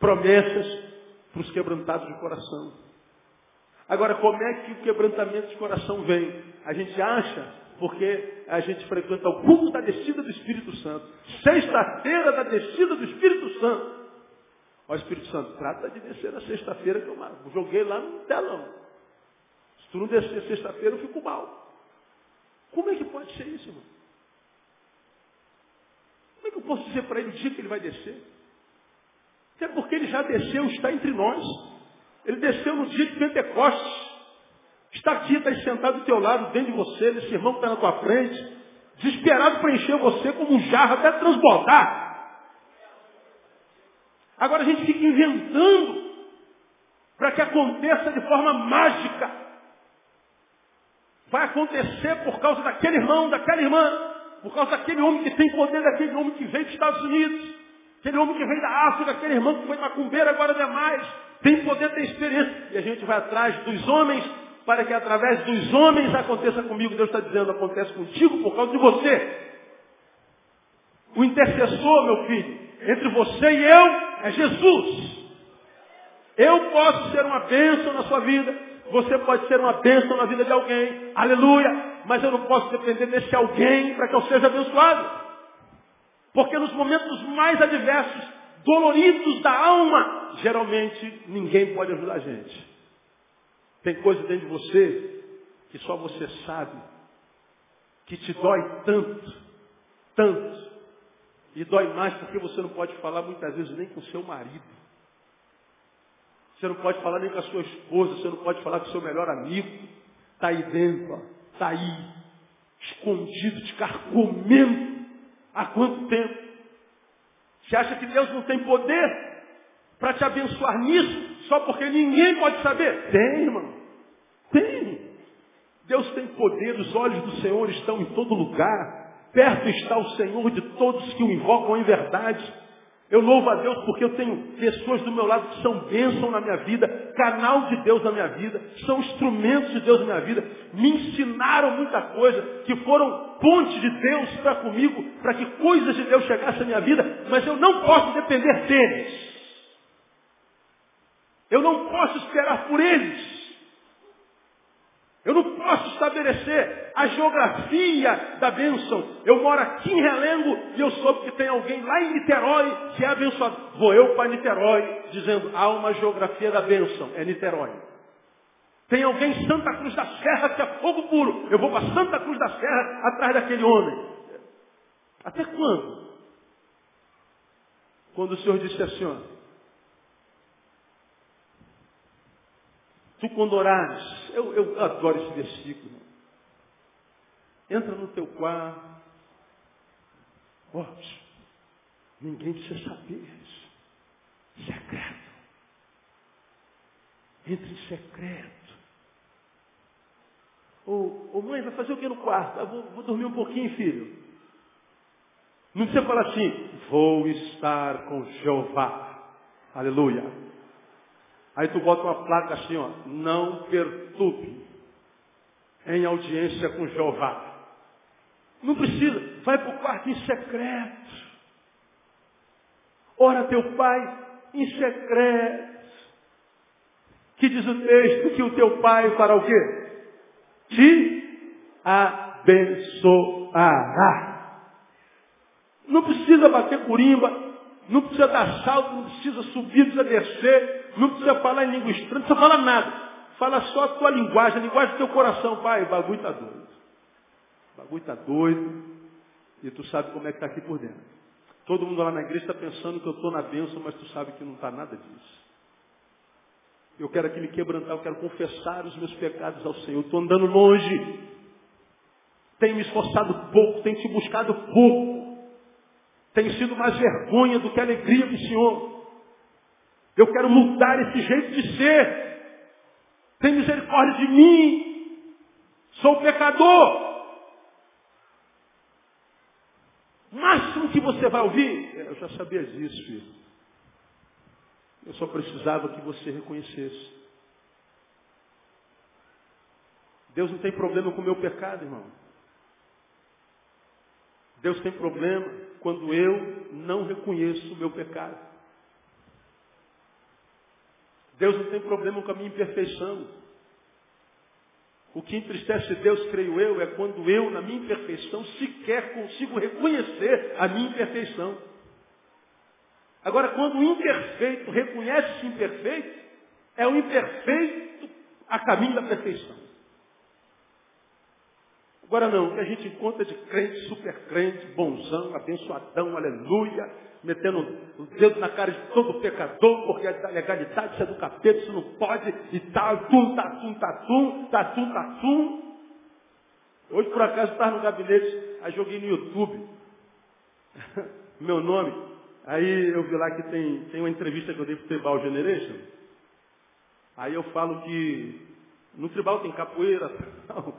Promessas para os quebrantados de coração. Agora, como é que o quebrantamento de coração vem? A gente acha porque a gente frequenta o culto da descida do Espírito Santo. Sexta-feira da descida do Espírito Santo. Ó Espírito Santo, trata de descer na sexta-feira que eu joguei lá no telão. Se tu não descer sexta-feira, eu fico mal. Como é que pode ser isso, irmão? Como é que eu posso dizer para ele o dia que ele vai descer? Até porque ele já desceu, está entre nós. Ele desceu no dia de Pentecostes. Está aqui, está sentado do teu lado, dentro de você, esse irmão que está na tua frente, desesperado para encher você como um jarro até transbordar. Agora a gente fica inventando para que aconteça de forma mágica. Vai acontecer por causa daquele irmão, daquela irmã, por causa daquele homem que tem poder, daquele homem que veio dos Estados Unidos, aquele homem que veio da África, aquele irmão que foi macumbeiro, agora demais, tem poder, tem experiência. E a gente vai atrás dos homens para que através dos homens aconteça comigo. Deus está dizendo, acontece contigo por causa de você. O intercessor, meu filho, entre você e eu é Jesus. Eu posso ser uma bênção na sua vida. Você pode ser uma bênção na vida de alguém. Aleluia. Mas eu não posso depender desse alguém para que eu seja abençoado. Porque nos momentos mais adversos, doloridos da alma, geralmente ninguém pode ajudar a gente. Tem coisa dentro de você que só você sabe, que te dói tanto, tanto. E dói mais porque você não pode falar muitas vezes nem com seu marido. Você não pode falar nem com a sua esposa, você não pode falar com o seu melhor amigo. Está aí dentro, está aí, escondido, te carcomendo. Há quanto tempo? Você acha que Deus não tem poder para te abençoar nisso? Só porque ninguém pode saber? Tem, irmão. Tem. Deus tem poder, os olhos do Senhor estão em todo lugar. Perto está o Senhor de todos que o invocam em verdade. Eu louvo a Deus porque eu tenho pessoas do meu lado que são bênção na minha vida, canal de Deus na minha vida, são instrumentos de Deus na minha vida, me ensinaram muita coisa, que foram pontes de Deus para comigo, para que coisas de Deus chegassem à minha vida, mas eu não posso depender deles. Eu não posso esperar por eles. Eu não posso estabelecer a geografia da bênção. Eu moro aqui em Relengo e eu soube que tem alguém lá em Niterói que é abençoado. Vou eu para Niterói dizendo, há uma geografia da bênção. É Niterói. Tem alguém em Santa Cruz da Serra que é fogo puro. Eu vou para Santa Cruz da Serra atrás daquele homem. Até quando? Quando o Senhor disse assim, ó, Tu quando orares, eu, eu adoro esse versículo. Entra no teu quarto. Oh, ninguém precisa saber. Secreto. Entre em secreto. Oh, mãe, vai fazer o que no quarto? Ah, vou, vou dormir um pouquinho, filho. Não precisa falar assim, vou estar com Jeová. Aleluia. Aí tu bota uma placa assim, ó, não perturbe em audiência com Jeová. Não precisa, vai para o quarto em secreto. Ora teu pai em secreto. Que diz o texto que o teu pai fará o quê? Te abençoará. Não precisa bater curimba, não precisa dar salto, não precisa subir, não precisa descer, não precisa falar em língua estranha, não precisa falar nada. Fala só a tua linguagem, a linguagem do teu coração. Pai, o bagulho está doido. O bagulho está doido. E tu sabe como é que está aqui por dentro. Todo mundo lá na igreja está pensando que eu estou na bênção, mas tu sabe que não está nada disso. Eu quero aqui me quebrantar, eu quero confessar os meus pecados ao Senhor. Estou andando longe. Tenho me esforçado pouco, tenho te buscado pouco. Tem sido mais vergonha do que alegria do Senhor. Eu quero mudar esse jeito de ser. Tem misericórdia de mim. Sou pecador. máximo que você vai ouvir, eu já sabia disso, filho. Eu só precisava que você reconhecesse. Deus não tem problema com o meu pecado, irmão. Deus tem problema quando eu não reconheço o meu pecado. Deus não tem problema com a minha imperfeição. O que entristece Deus, creio eu, é quando eu, na minha imperfeição, sequer consigo reconhecer a minha imperfeição. Agora, quando o imperfeito reconhece-se imperfeito, é o imperfeito a caminho da perfeição. Agora não, que a gente encontra de crente, super crente, bonzão, abençoadão, aleluia, metendo o dedo na cara de todo pecador, porque a legalidade isso é do capeta, isso não pode, e tal, tum, tatum, tatum, tatum, tatum. Hoje, por acaso, estava no gabinete, aí joguei no YouTube, meu nome, aí eu vi lá que tem, tem uma entrevista que eu dei para o Tribal Generation, aí eu falo que no tribal tem capoeira, tal,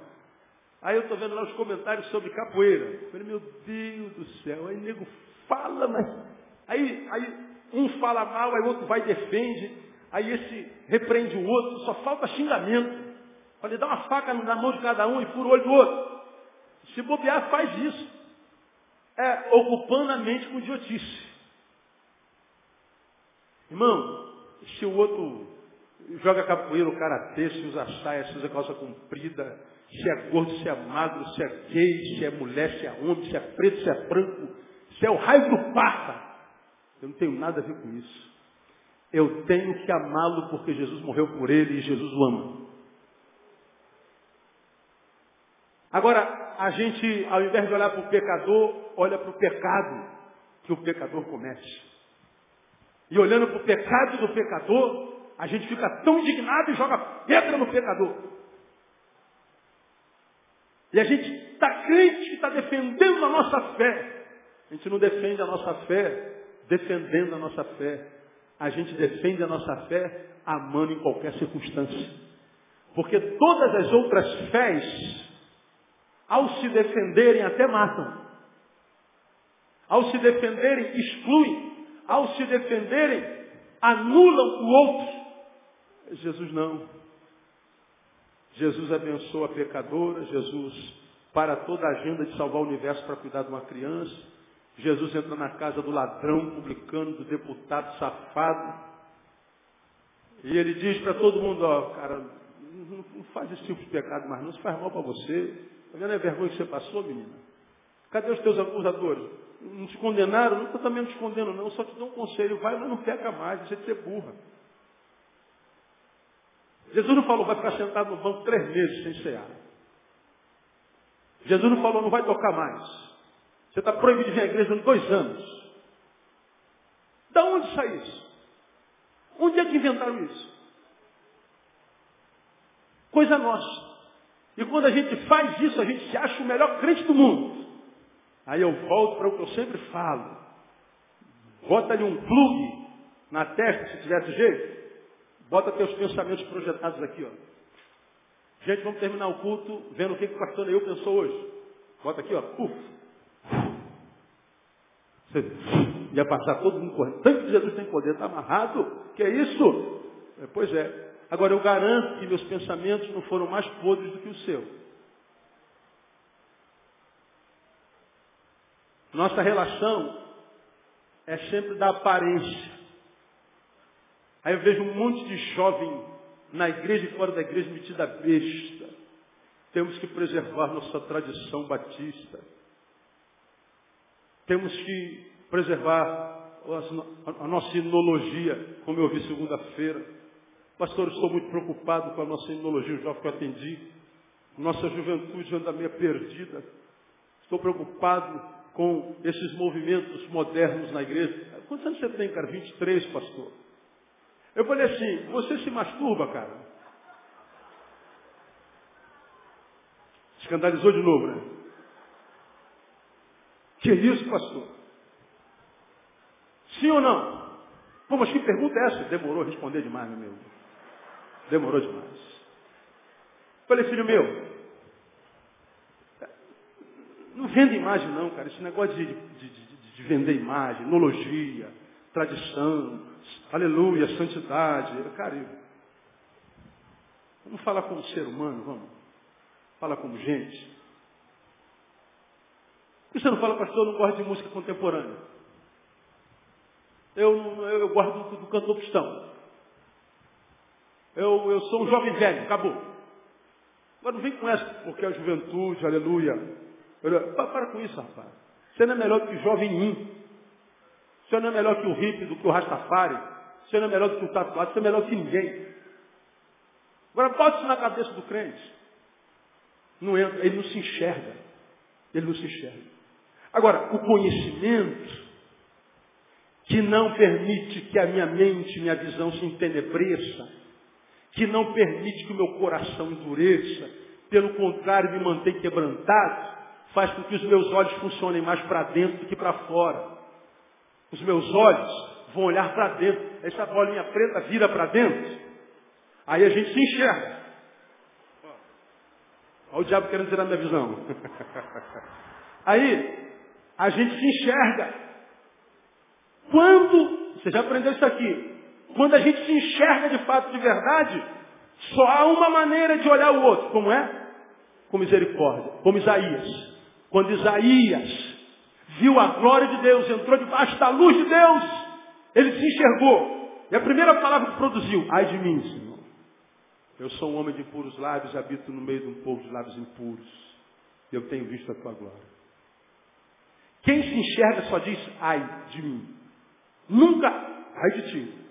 Aí eu estou vendo lá os comentários sobre capoeira. Eu falei, meu Deus do céu, aí nego fala, mas. Aí, aí um fala mal, aí o outro vai e defende, aí esse repreende o outro, só falta xingamento. Falei, dá uma faca na mão de cada um e fura o olho do outro. Se bobear, faz isso. É ocupando a mente com idiotice. Irmão, se o outro joga capoeira, o karatê, se usa saia, se usa calça comprida, se é gordo, se é magro, se é gay, se é mulher, se é homem, se é preto, se é branco, se é o raio do parta. Eu não tenho nada a ver com isso. Eu tenho que amá-lo porque Jesus morreu por ele e Jesus o ama. Agora, a gente, ao invés de olhar para o pecador, olha para o pecado que o pecador comete. E olhando para o pecado do pecador, a gente fica tão indignado e joga pedra no pecador. E a gente está crente que está defendendo a nossa fé. A gente não defende a nossa fé defendendo a nossa fé. A gente defende a nossa fé amando em qualquer circunstância. Porque todas as outras fés, ao se defenderem, até matam. Ao se defenderem, excluem. Ao se defenderem, anulam o outro. Jesus não. Jesus abençoa a pecadora, Jesus para toda a agenda de salvar o universo para cuidar de uma criança. Jesus entra na casa do ladrão, publicano, do deputado safado. E ele diz para todo mundo, ó, cara, não, faz esse tipo de pecado mais não, isso faz mal para você. Está vendo a vergonha que você passou, menina? Cadê os teus acusadores? Não te condenaram? Não, também não te condeno não, só te dou um conselho, vai, mas não peca mais, você ser burra. Jesus não falou, vai ficar sentado no banco três meses sem cear. Jesus não falou, não vai tocar mais. Você está proibido de vir à igreja em dois anos. Da onde sai isso? Onde é que inventaram isso? Coisa nossa. E quando a gente faz isso, a gente se acha o melhor crente do mundo. Aí eu volto para o que eu sempre falo. Bota ali um plugue na testa, se tivesse jeito. Bota teus pensamentos projetados aqui, ó. Gente, vamos terminar o culto vendo o que, que o pastor Neil pensou hoje. Bota aqui, ó. Uf. Você ia passar todo mundo correndo. Tanto que Jesus tem poder, está amarrado. Que é isso? É, pois é. Agora eu garanto que meus pensamentos não foram mais podres do que o seu. Nossa relação é sempre da aparência. Aí eu vejo um monte de jovem na igreja e fora da igreja metida besta. Temos que preservar nossa tradição batista. Temos que preservar a nossa inologia, como eu vi segunda-feira. Pastor, estou muito preocupado com a nossa inologia, o jovem que eu atendi. Nossa juventude anda meio perdida. Estou preocupado com esses movimentos modernos na igreja. Quantos anos você tem, cara? 23, pastor. Eu falei assim, você se masturba, cara? Escandalizou de novo, né? Que isso, pastor? Sim ou não? Pô, mas que pergunta é essa? Demorou a responder demais, meu amigo. Demorou demais. Falei, filho meu, não vende imagem não, cara. Esse negócio de, de, de, de vender imagem, nologia, tradição, aleluia, santidade. Cara, vamos falar como ser humano, vamos. Fala como gente. Por que você não fala, pastor, eu não gosto de música contemporânea? Eu, eu, eu gosto do, do cantor cristão. Eu, eu sou um jovem velho, acabou. Agora não vem com essa, porque é a juventude, aleluia. Para, para com isso, rapaz. Você não é melhor que o jovem in. Você não é melhor que o hippie, do que o rastafari. Você não é melhor do que o tatuado. Você é melhor que ninguém. Agora bote isso na cabeça do crente. Não entra, ele não se enxerga. Ele não se enxerga. Agora, o conhecimento que não permite que a minha mente, minha visão se entenebreça, que não permite que o meu coração endureça, pelo contrário, me mantém quebrantado, faz com que os meus olhos funcionem mais para dentro do que para fora. Os meus olhos vão olhar para dentro. Essa bolinha preta vira para dentro. Aí a gente se enxerga. Olha o diabo querendo tirar minha visão. Aí a gente se enxerga. Quando, você já aprendeu isso aqui, quando a gente se enxerga de fato de verdade, só há uma maneira de olhar o outro. Como é? Com misericórdia. Como Isaías. Quando Isaías viu a glória de Deus, entrou debaixo da luz de Deus, ele se enxergou. E a primeira palavra que produziu, ai de mim, Senhor. Eu sou um homem de puros lábios, habito no meio de um povo de lábios impuros. Eu tenho visto a tua glória. Quem se enxerga só diz, ai de mim. Nunca, ai de ti.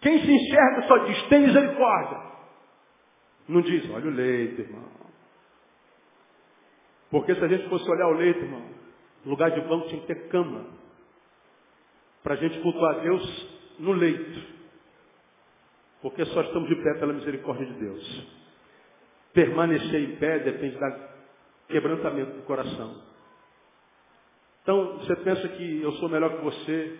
Quem se enxerga só diz, tem misericórdia. Não diz, olha o leito, irmão. Porque se a gente fosse olhar o leito, irmão, no lugar de banco tinha que ter cama. Para a gente cultuar Deus no leito. Porque só estamos de pé pela misericórdia de Deus. Permanecer em pé depende do quebrantamento do coração. Então, você pensa que eu sou melhor que você,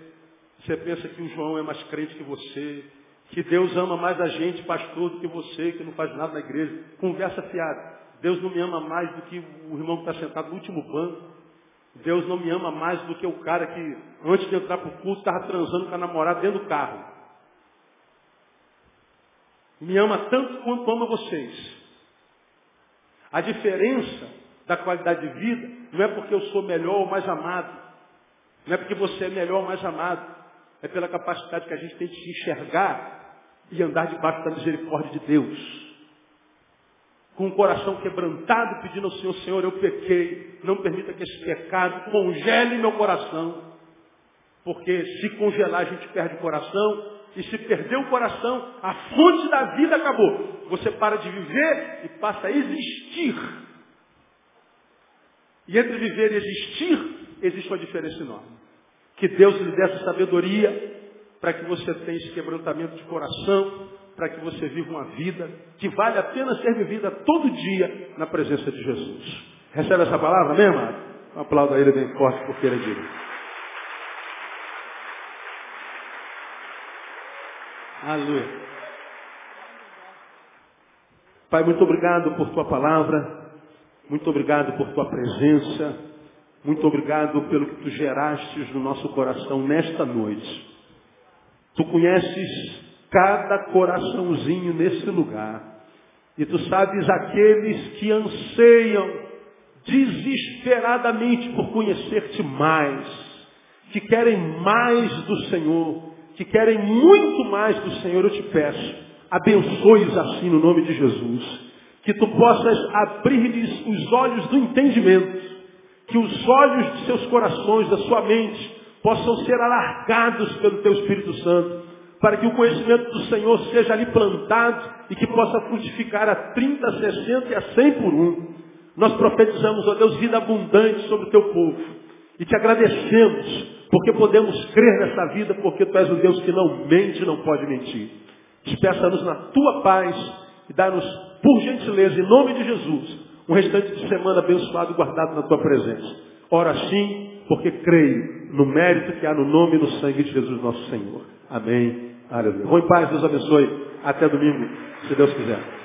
você pensa que o João é mais crente que você, que Deus ama mais a gente, pastor, do que você, que não faz nada na igreja. Conversa fiada. Deus não me ama mais do que o irmão que está sentado no último banco. Deus não me ama mais do que o cara que, antes de entrar para o culto, estava transando com a namorada dentro do carro. Me ama tanto quanto ama vocês. A diferença da qualidade de vida não é porque eu sou melhor ou mais amado. Não é porque você é melhor ou mais amado é pela capacidade que a gente tem de se enxergar e andar debaixo da misericórdia de Deus. Com o coração quebrantado, pedindo ao Senhor, Senhor, eu pequei, não permita que esse pecado congele meu coração. Porque se congelar a gente perde o coração, e se perder o coração, a fonte da vida acabou. Você para de viver e passa a existir. E entre viver e existir, existe uma diferença enorme. Que Deus lhe dê essa sabedoria para que você tenha esse quebrantamento de coração, para que você viva uma vida que vale a pena ser vivida todo dia na presença de Jesus. Recebe essa palavra, amém, amado? Um aplauso a ele bem forte porque ele é digno. Aleluia. Pai, muito obrigado por tua palavra. Muito obrigado por tua presença. Muito obrigado pelo que tu gerastes no nosso coração nesta noite. Tu conheces cada coraçãozinho nesse lugar. E tu sabes aqueles que anseiam desesperadamente por conhecer-te mais, que querem mais do Senhor, que querem muito mais do Senhor, eu te peço, abençoe-os assim no nome de Jesus. Que tu possas abrir-lhes os olhos do entendimento que os olhos de seus corações, da sua mente, possam ser alargados pelo teu Espírito Santo, para que o conhecimento do Senhor seja ali plantado e que possa frutificar a 30, 60 e a 100 por um. Nós profetizamos, ó Deus, vida abundante sobre o teu povo. E te agradecemos, porque podemos crer nessa vida, porque tu és o Deus que não mente e não pode mentir. Despeça-nos na tua paz e dá-nos, por gentileza, em nome de Jesus, um restante de semana abençoado e guardado na tua presença. Ora sim, porque creio no mérito que há no nome e no sangue de Jesus nosso Senhor. Amém. Aleluia. Vou em paz, Deus abençoe. Até domingo, se Deus quiser.